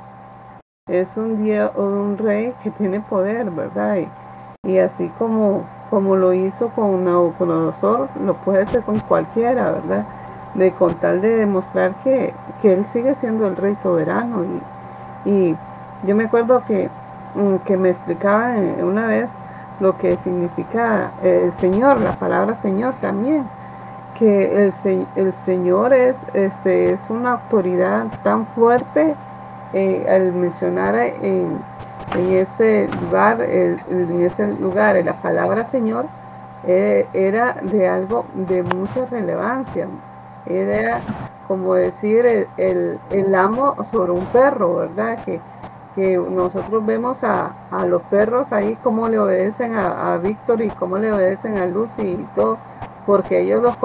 es un, día, un rey que tiene poder, ¿verdad? Y, y así como, como lo hizo con Nabucodonosor, lo puede hacer con cualquiera, ¿verdad? De con tal de demostrar que, que él sigue siendo el rey soberano. Y, y yo me acuerdo que, mm, que me explicaba una vez lo que significa el Señor, la palabra Señor también, que el, el Señor es, este, es una autoridad tan fuerte eh, al mencionar en, en ese lugar, en ese lugar la palabra Señor, eh, era de algo de mucha relevancia, era como decir el, el, amo sobre un perro, ¿verdad? Que, que nosotros vemos a, a, los perros ahí cómo le obedecen a, a Víctor y cómo le obedecen a Lucy y todo, porque ellos los,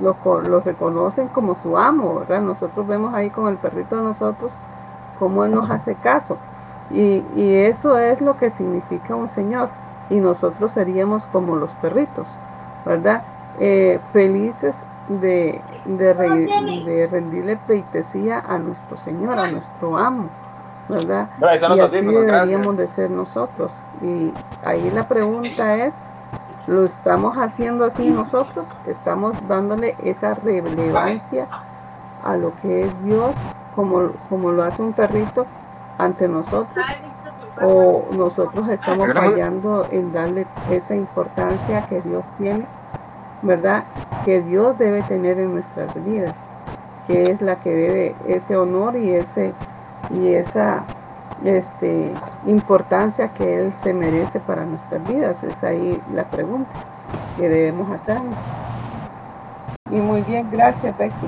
los, los, reconocen como su amo, ¿verdad? Nosotros vemos ahí con el perrito de nosotros cómo él nos hace caso. Y, y eso es lo que significa un Señor. Y nosotros seríamos como los perritos, ¿verdad? Eh, felices de, de, de rendirle pleitesía a nuestro Señor, a nuestro amo, ¿verdad? y así deberíamos de ser nosotros. Y ahí la pregunta es, ¿lo estamos haciendo así nosotros? ¿Estamos dándole esa relevancia a lo que es Dios como, como lo hace un perrito ante nosotros? ¿O nosotros estamos fallando en darle esa importancia que Dios tiene? ¿Verdad? Que Dios debe tener en nuestras vidas, que es la que debe ese honor y ese y esa este, importancia que Él se merece para nuestras vidas. Es ahí la pregunta que debemos hacernos. Y muy bien, gracias, Bexy.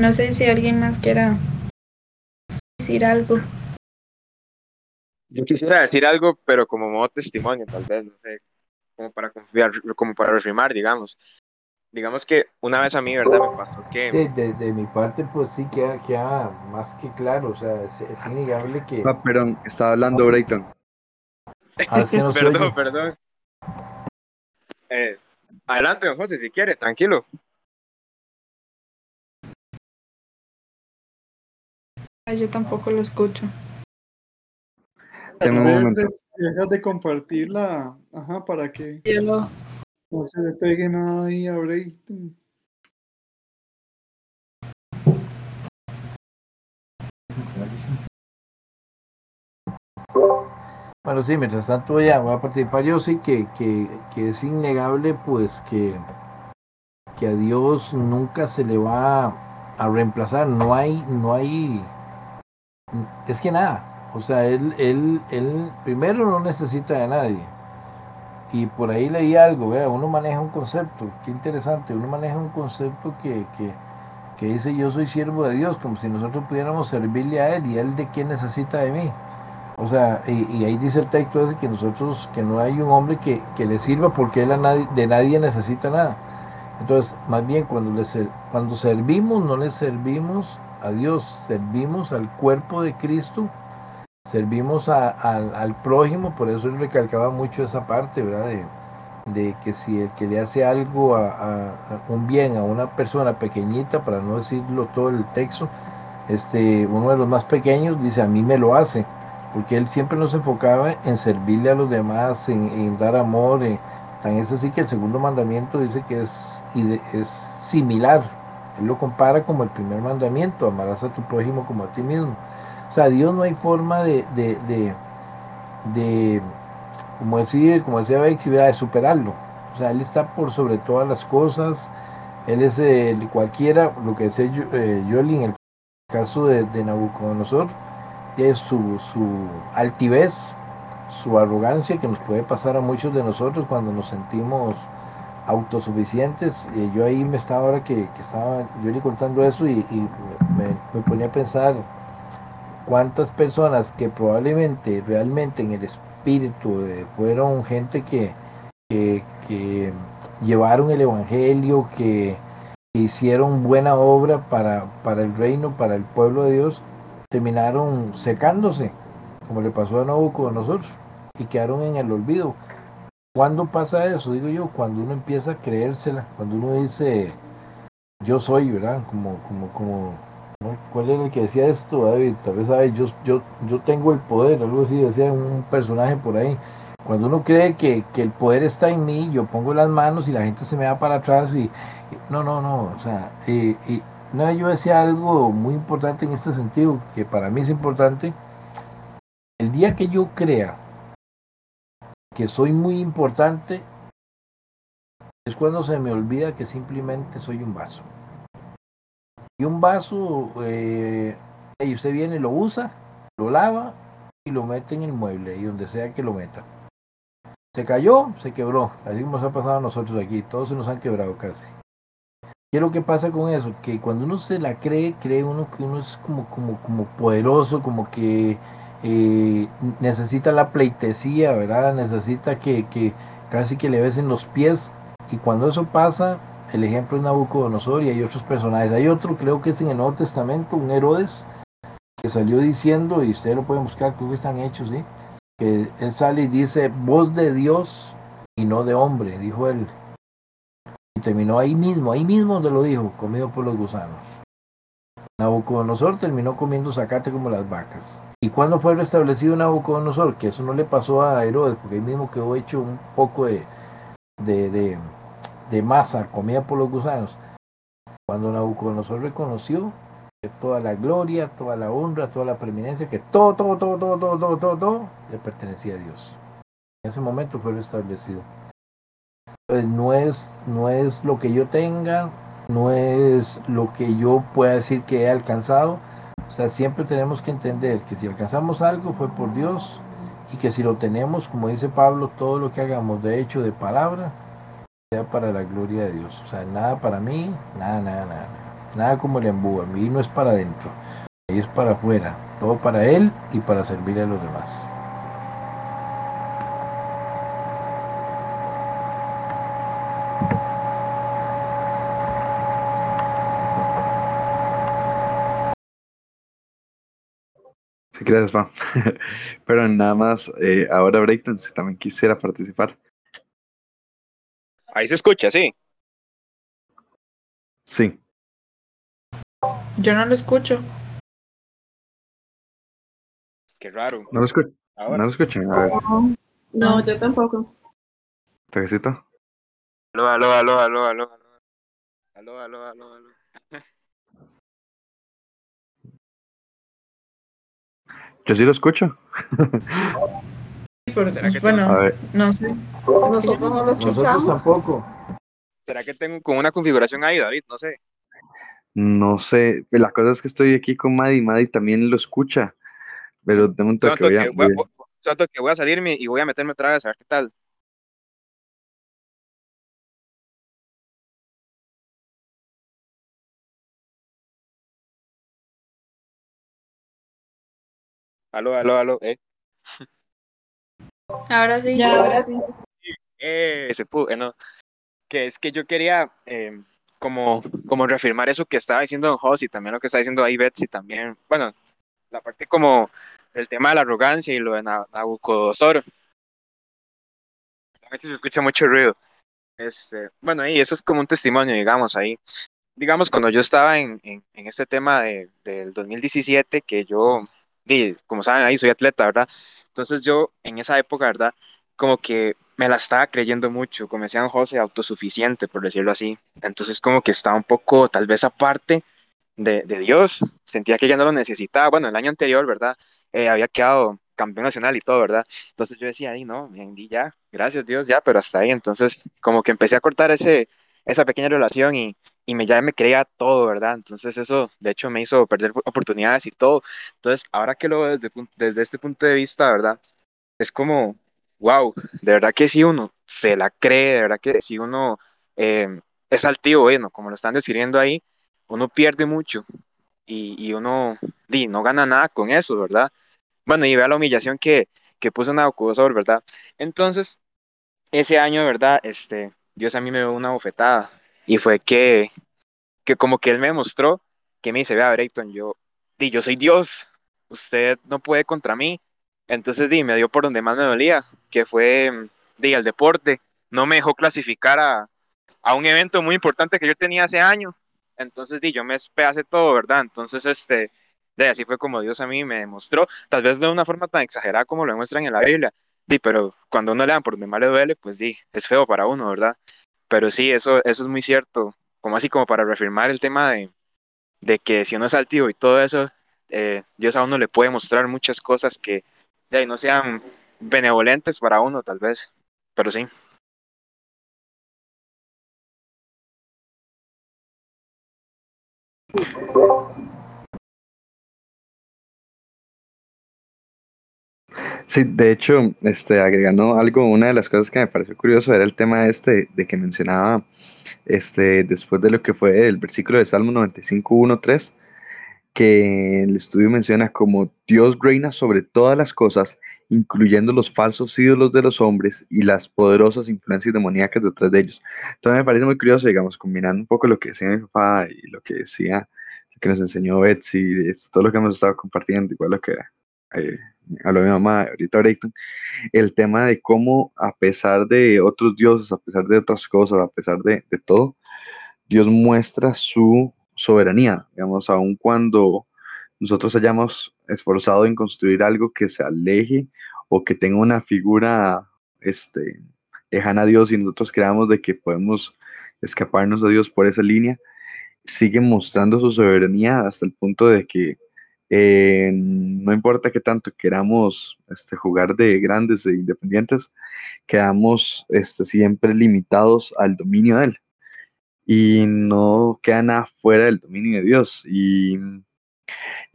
No sé si alguien más quiera decir algo. Yo quisiera decir algo, pero como modo testimonio, tal vez, no sé, como para confiar, como para refirmar, digamos digamos que una vez a mí, ¿verdad? Me pasó que... de, de, mi parte, pues sí queda, queda más que claro, o sea, es, es innegable que... Ah, perdón, estaba hablando Brayton. Ah, es que no [laughs] perdón, perdón. Eh, adelante, don José, si quiere, tranquilo. Yo tampoco lo escucho. Tengo un momento. Dejas de compartirla, ajá, para que... No se le pegue nada ahí a Brayton. Bueno, sí, mientras tanto ya voy a participar. Yo sí que, que, que es innegable, pues, que, que a Dios nunca se le va a reemplazar. No hay, no hay, es que nada. O sea, él, él, él primero no necesita de nadie y por ahí leí algo, vea, uno maneja un concepto, qué interesante, uno maneja un concepto que, que, que, dice yo soy siervo de Dios, como si nosotros pudiéramos servirle a Él y Él de quién necesita de mí. O sea, y, ahí dice el texto ese que nosotros, que no hay un hombre que, que le sirva porque Él de nadie necesita nada. Entonces, más bien cuando, le, cuando servimos, no le servimos a Dios, servimos al cuerpo de Cristo servimos al prójimo, por eso él recalcaba mucho esa parte, ¿verdad? De, que si el que le hace algo, a, un bien a una persona pequeñita, para no decirlo todo el texto, este, uno de los más pequeños dice, a mí me lo hace, porque él siempre nos enfocaba en servirle a los demás, en, dar amor, tan es así que el segundo mandamiento dice que es, es similar, él lo compara como el primer mandamiento, amarás a tu prójimo como a ti mismo. O sea, Dios no hay forma de, de, de, de como decir, como decía de superarlo. O sea, Él está por sobre todas las cosas. Él es el, cualquiera, lo que decía eh, Yoli en el caso de, de Nabucodonosor, es su, su altivez, su arrogancia que nos puede pasar a muchos de nosotros cuando nos sentimos autosuficientes. Y yo ahí me estaba ahora que, que estaba Yoli contando eso y, me ponía a pensar cuántas personas que probablemente realmente en el espíritu eh, fueron gente que, que, llevaron el evangelio, que, hicieron buena obra para, para el reino, para el pueblo de Dios, terminaron secándose, como le pasó a nosotros, y quedaron en el olvido. ¿Cuándo pasa eso? Digo yo, cuando uno empieza a creérsela, cuando uno dice, yo soy, ¿verdad? Como, como, como. ¿Cuál era el que decía esto, David? Tal vez, ¿sabes? Yo, yo, yo tengo el poder, algo así decía un personaje por ahí. Cuando uno cree que, el poder está en mí, yo pongo las manos y la gente se me va para atrás y, no, no, no, o sea, y no, yo decía algo muy importante en este sentido, que para mí es importante. El día que yo crea que soy muy importante, es cuando se me olvida que simplemente soy un vaso. Y un vaso, eh, y usted viene, lo usa, lo lava y lo mete en el mueble, y donde sea que lo meta. Se cayó, se quebró. Así nos ha pasado a nosotros aquí. Todos se nos han quebrado casi. ¿Qué es lo que pasa con eso? Que cuando uno se la cree, cree uno que uno es como, como, como poderoso, como que eh, necesita la pleitesía, ¿verdad? Necesita que, que casi que le besen los pies. Y cuando eso pasa, el ejemplo es Nabucodonosor y hay otros personajes. Hay otro, creo que es en el Nuevo Testamento, un Herodes, que salió diciendo, y ustedes lo pueden buscar, creo que están hechos, ¿sí? Que él sale y dice, voz de Dios y no de hombre, dijo él. Y terminó ahí mismo, ahí mismo donde lo dijo, comido por los gusanos. Nabucodonosor terminó comiendo zacate como las vacas. ¿Y cuándo fue restablecido Nabucodonosor? Que eso no le pasó a Herodes, porque ahí mismo quedó hecho un poco de, de, de, de masa comida por los gusanos. Cuando Nabucodonosor reconoció que toda la gloria, toda la honra, toda la preeminencia, que todo, todo, todo, todo, todo, todo, todo, todo le pertenecía a Dios. En ese momento fue restablecido. Entonces no es, no es lo que yo tenga, no es lo que yo pueda decir que he alcanzado. O sea, siempre tenemos que entender que si alcanzamos algo fue por Dios y que si lo tenemos, como dice Pablo, todo lo que hagamos de hecho, de palabra, sea para la gloria de Dios. O sea, nada para mí, nada, nada, nada. Nada como el embú, a mí no es para adentro, ahí es para afuera, todo para Él y para servir a los demás. Sí, gracias, Juan. [laughs] Pero nada más, eh, ahora Brayton, si también quisiera participar. Ahí se escucha, sí. Sí. Yo no lo escucho. Qué raro. ¿No lo, escu- Ahora. ¿no lo ver, No, yo tampoco. toquecito. Aló, aló, aló, aló, aló, aló. Aló, aló, aló, aló. Yo sí lo escucho. [laughs] Sí, pero, ¿Será que A bueno, no sé. Nosotros no tampoco. ¿Será que tengo con una configuración ahí, David? No sé. no sé. La cosa es que estoy aquí con Maddie. Maddie también lo escucha. Pero de un toque, Santo voy a- que, voy a, voy a- santo que voy a salirme y voy a meterme otra vez a ver qué tal. Aló, aló, aló. Eh, [laughs] Ahora sí. Ya, ahora sí. eh, se pudo, eh, no. Que es que yo quería eh, como, como reafirmar eso que estaba diciendo Don Jos y también lo que está diciendo ahí Betsy también. Bueno, la parte como el tema de la arrogancia y lo de Na- Nabucodonosor. A veces se escucha mucho ruido. Este, bueno, y eso es como un testimonio, digamos, ahí. Digamos, cuando yo estaba en, en, en este tema de, del 2017, que yo, di, como saben, ahí soy atleta, ¿verdad? Entonces yo en esa época, ¿verdad? Como que me la estaba creyendo mucho, como decían José, autosuficiente, por decirlo así. Entonces como que estaba un poco, tal vez aparte de, de Dios, sentía que ya no lo necesitaba. Bueno, el año anterior, ¿verdad? Eh, había quedado campeón nacional y todo, ¿verdad? Entonces yo decía, ahí no, bien, ya, gracias Dios, ya, pero hasta ahí. Entonces como que empecé a cortar ese, esa pequeña relación y, y me, ya me creía todo, ¿verdad? Entonces eso, de hecho, me hizo perder oportunidades y todo. Entonces, ahora que lo veo desde, desde este punto de vista, ¿verdad? Es como, wow, de verdad que si uno se la cree, de verdad que si uno eh, es altivo, bueno, como lo están describiendo ahí, uno pierde mucho y, y uno di, no gana nada con eso, ¿verdad? Bueno, y vea la humillación que, que puso Nabucodonosor, ¿verdad? Entonces, ese año, ¿verdad? Este, Dios a mí me dio una bofetada y fue que que como que él me mostró, que me dice, vea, Brayton, yo, di, yo soy Dios, usted no puede contra mí. Entonces, di, me dio por donde más me dolía, que fue, di, el deporte. No me dejó clasificar a, a un evento muy importante que yo tenía hace años. Entonces, di, yo me hace todo, ¿verdad? Entonces, este, de así fue como Dios a mí me demostró, tal vez de una forma tan exagerada como lo muestran en la Biblia, di, pero cuando uno le dan por donde más le duele, pues di, es feo para uno, ¿verdad? Pero sí, eso, eso es muy cierto, como así como para reafirmar el tema de, de que si uno es altivo y todo eso, eh, Dios a uno le puede mostrar muchas cosas que de no sean benevolentes para uno, tal vez, pero sí. Sí, de hecho, este, agregando algo, una de las cosas que me pareció curioso era el tema este de que mencionaba, este, después de lo que fue el versículo de Salmo 95, 1, 3, que el estudio menciona como Dios reina sobre todas las cosas, incluyendo los falsos ídolos de los hombres y las poderosas influencias demoníacas detrás de ellos. Entonces me parece muy curioso, digamos, combinando un poco lo que decía mi papá y lo que decía, lo que nos enseñó Betsy, todo lo que hemos estado compartiendo, igual lo que eh, habló mi mamá ahorita el tema de cómo a pesar de otros dioses, a pesar de otras cosas, a pesar de, de todo, Dios muestra su soberanía, digamos, aun cuando nosotros hayamos esforzado en construir algo que se aleje o que tenga una figura este, lejana a Dios y nosotros creamos de que podemos escaparnos a Dios por esa línea, sigue mostrando su soberanía hasta el punto de que eh, no importa que tanto queramos este, jugar de grandes e independientes, quedamos este, siempre limitados al dominio de Él. Y no queda nada fuera del dominio de Dios. Y,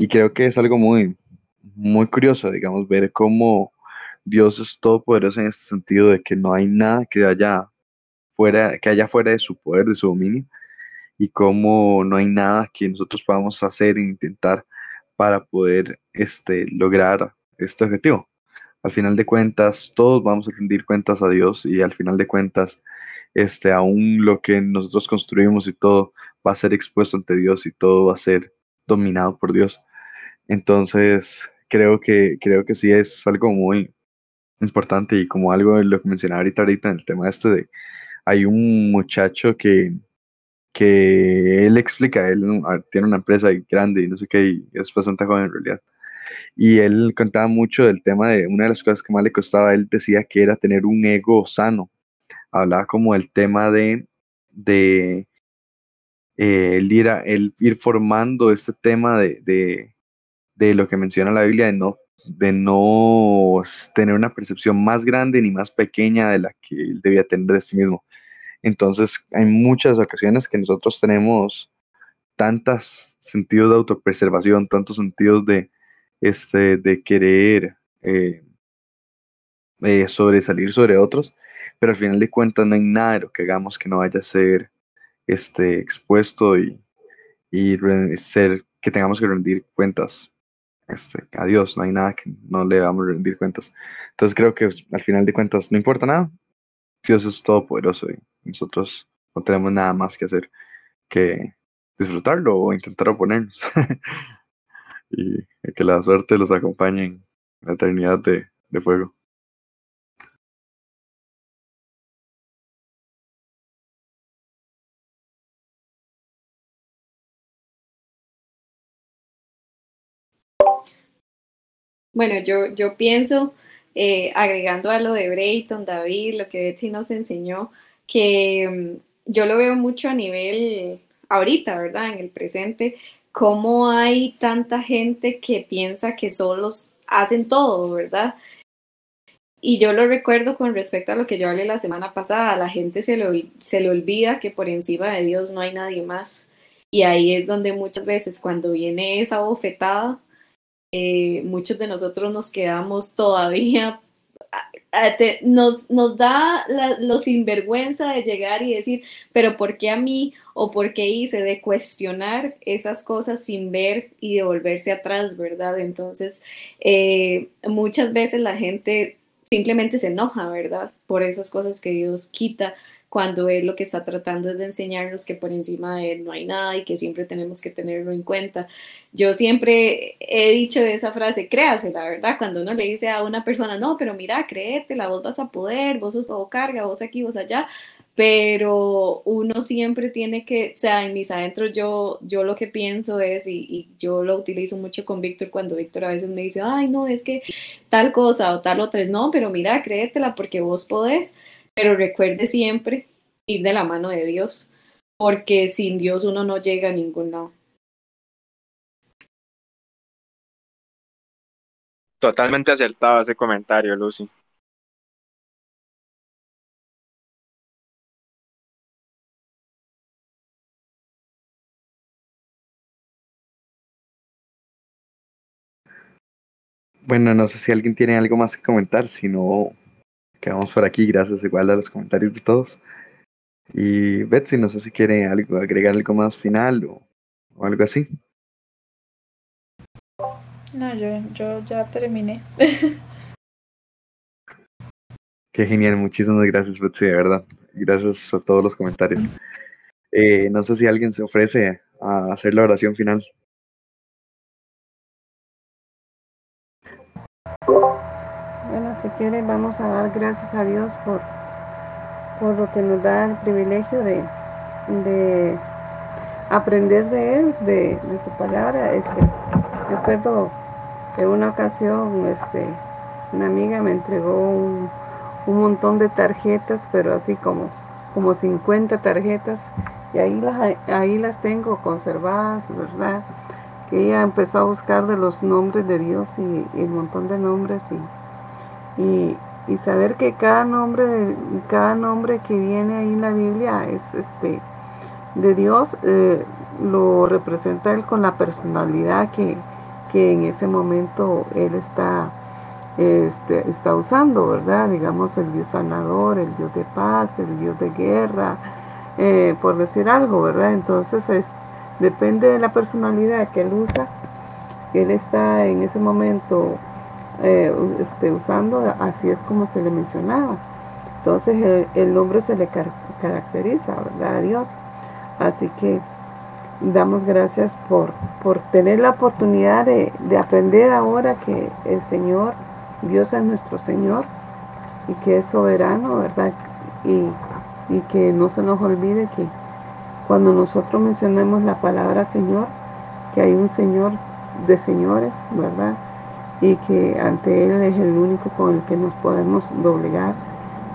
creo que es algo muy, muy curioso, digamos, ver cómo Dios es todopoderoso en este sentido de que no hay nada que haya fuera, que haya fuera de su poder, de su dominio, y cómo no hay nada que nosotros podamos hacer e intentar para poder este, lograr este objetivo. Al final de cuentas, todos vamos a rendir cuentas a Dios y al final de cuentas, este, aún lo que nosotros construimos y todo va a ser expuesto ante Dios y todo va a ser dominado por Dios. Entonces, creo que, creo que sí es algo muy importante y como algo de lo que mencionaba ahorita, ahorita en el tema este de, hay un muchacho que, que él explica, él tiene una empresa grande y no sé qué, y es bastante joven en realidad. Y él contaba mucho del tema de una de las cosas que más le costaba, él decía que era tener un ego sano. Hablaba como del tema de, de eh, el, ir el ir formando este tema de, de, de lo que menciona la Biblia, de no, de no tener una percepción más grande ni más pequeña de la que él debía tener de sí mismo entonces, hay muchas ocasiones que nosotros tenemos tantos sentidos de autopreservación, tantos sentidos de, este, de querer eh, eh, sobresalir sobre otros, pero al final de cuentas no hay nada de lo que hagamos que no vaya a ser este, expuesto y, y ser que tengamos que rendir cuentas este, a Dios, no hay nada que no le vamos a rendir cuentas. Entonces creo que al final de cuentas no importa nada, Dios es todopoderoso y nosotros no tenemos nada más que hacer que disfrutarlo o intentar oponernos. [laughs] y que la suerte los acompañe en la eternidad de, de fuego. Bueno, yo, yo pienso eh, agregando a lo de Brayton, David, lo que Betsy nos enseñó, que mm, yo lo veo mucho a nivel ahorita, ¿verdad? En el presente, cómo hay tanta gente que piensa que solos hacen todo, ¿verdad? Y yo lo recuerdo con respecto a lo que yo hablé la semana pasada, la gente se le, se le olvida que por encima de Dios no hay nadie más. Y ahí es donde muchas veces cuando viene esa bofetada, eh, muchos de nosotros nos quedamos todavía, nos, nos da la, lo sinvergüenza de llegar y decir, pero ¿por qué a mí o por qué hice? De cuestionar esas cosas sin ver y de volverse atrás, ¿verdad? Entonces, eh, muchas veces la gente simplemente se enoja, ¿verdad? Por esas cosas que Dios quita cuando Él lo que está tratando es de enseñarnos que por encima de Él no hay nada y que siempre tenemos que tenerlo en cuenta. Yo siempre he dicho esa frase, créase, la verdad, cuando uno le dice a una persona, no, pero mira, créetela, vos vas a poder, vos sos todo carga, vos aquí, vos allá, pero uno siempre tiene que, o sea, en mis adentros yo, yo lo que pienso es, y, y, yo lo utilizo mucho con Víctor cuando Víctor a veces me dice, ay, no, es que tal cosa o tal otra, no, pero mira, créetela porque vos podés, pero recuerde siempre ir de la mano de Dios, porque sin Dios uno no llega a ningún lado. Totalmente acertado ese comentario, Lucy. Bueno, no sé si alguien tiene algo más que comentar, si no, quedamos por aquí, gracias igual a los comentarios de todos. Y Betsy, no sé si quiere algo, agregar algo más final o, o algo así. No, yo, yo ya terminé. [laughs] Qué genial, muchísimas gracias Betsy, de verdad. Gracias a todos los comentarios. Eh, no sé si alguien se ofrece a hacer la oración final. Si quieren vamos a dar gracias a Dios por, por lo que nos da el privilegio de, de aprender de Él, de, de su palabra. Este, me acuerdo una ocasión, este, una amiga me entregó un, un montón de tarjetas, pero así como, como 50 tarjetas, y ahí las, ahí las tengo conservadas, ¿verdad? Que ella empezó a buscar de los nombres de Dios y, y un montón de nombres y, y, saber que cada nombre, cada nombre que viene ahí en la Biblia es este de Dios, eh, lo representa él con la personalidad que, que en ese momento él está, este, está usando, ¿verdad? Digamos el Dios sanador, el Dios de paz, el Dios de guerra, eh, por decir algo, ¿verdad? Entonces es, depende de la personalidad que él usa, él está en ese momento eh, este, usando, así es como se le mencionaba. Entonces el, nombre se le car caracteriza, ¿verdad? A Dios. Así que damos gracias por, por tener la oportunidad de, de, aprender ahora que el Señor, Dios es nuestro Señor y que es soberano, ¿verdad? Y, y que no se nos olvide que cuando nosotros mencionemos la palabra Señor, que hay un Señor de señores, ¿verdad? Y que ante Él es el único con el que nos podemos doblegar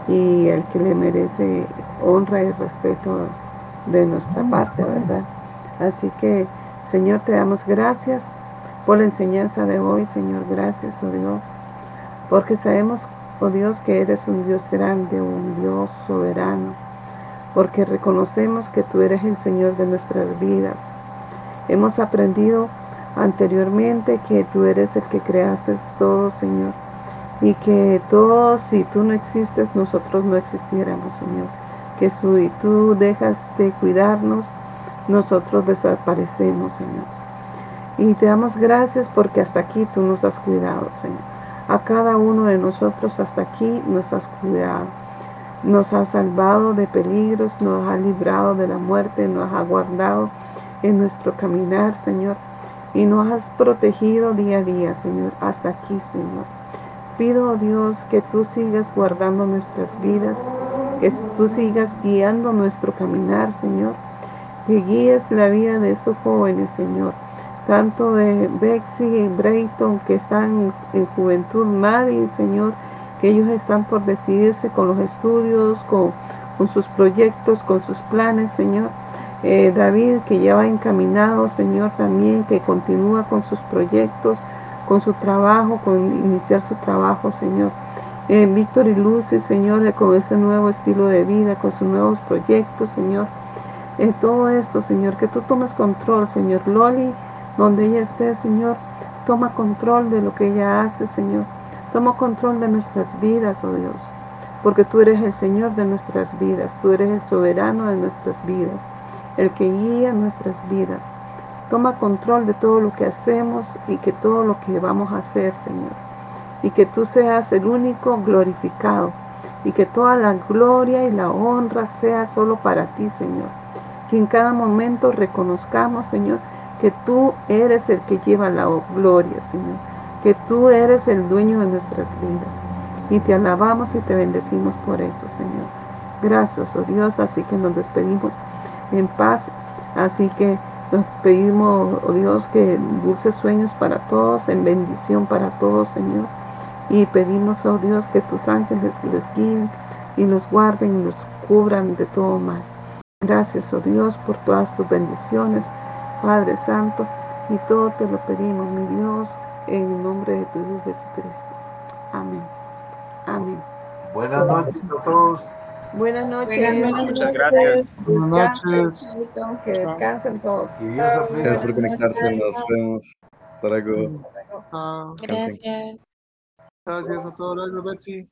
y el que le merece honra y respeto de nuestra parte, ¿verdad? Así que, Señor, te damos gracias por la enseñanza de hoy, Señor. Gracias, oh Dios, porque sabemos, oh Dios, que eres un Dios grande, un Dios soberano, porque reconocemos que tú eres el Señor de nuestras vidas. Hemos aprendido anteriormente que tú eres el que creaste todo, Señor, y que todo, si tú no existes, nosotros no existiéramos, Señor. Que si tú dejas de cuidarnos, nosotros desaparecemos, Señor. Y te damos gracias porque hasta aquí tú nos has cuidado, Señor. A cada uno de nosotros hasta aquí nos has cuidado. Nos has salvado de peligros, nos has librado de la muerte, nos has guardado en nuestro caminar, Señor. Y nos has protegido día a día, Señor, hasta aquí, Señor. Pido, oh Dios, que tú sigas guardando nuestras vidas, que tú sigas guiando nuestro caminar, Señor que guíes la vida de estos jóvenes, Señor, tanto de Bexy y Brayton que están en juventud, Mari, Señor, que ellos están por decidirse con los estudios, con, con sus proyectos, con sus planes, Señor. Eh, David, que ya va encaminado, Señor, también, que continúa con sus proyectos, con su trabajo, con iniciar su trabajo, Señor. Eh, Víctor y Lucy, Señor, con ese nuevo estilo de vida, con sus nuevos proyectos, Señor en todo esto, Señor, que tú tomes control, Señor. Loli, donde ella esté, Señor, toma control de lo que ella hace, Señor. Toma control de nuestras vidas, oh Dios, porque tú eres el Señor de nuestras vidas, tú eres el soberano de nuestras vidas, el que guía nuestras vidas. Toma control de todo lo que hacemos y que todo lo que vamos a hacer, Señor. Y que tú seas el único glorificado, y que toda la gloria y la honra sea solo para ti, Señor. Que en cada momento reconozcamos, Señor, que tú eres el que lleva la gloria, Señor. Que tú eres el dueño de nuestras vidas. Y te alabamos y te bendecimos por eso, Señor. Gracias, oh Dios. Así que nos despedimos en paz. Así que nos pedimos, oh Dios, que dulces sueños para todos, en bendición para todos, Señor. Y pedimos, oh Dios, que tus ángeles les guíen y los guarden y los cubran de todo mal. Gracias, oh Dios, por todas tus bendiciones, Padre Santo, y todo te lo pedimos, mi Dios, en el nombre de tu Hijo Jesucristo. Amén. Amén. Buenas noches a todos. Buenas noches. Buenas noches. Muchas gracias. Buenas noches. Que descansen todos. Gracias por conectarse. Nos vemos. Hasta luego. Gracias. gracias a todos, Betsy.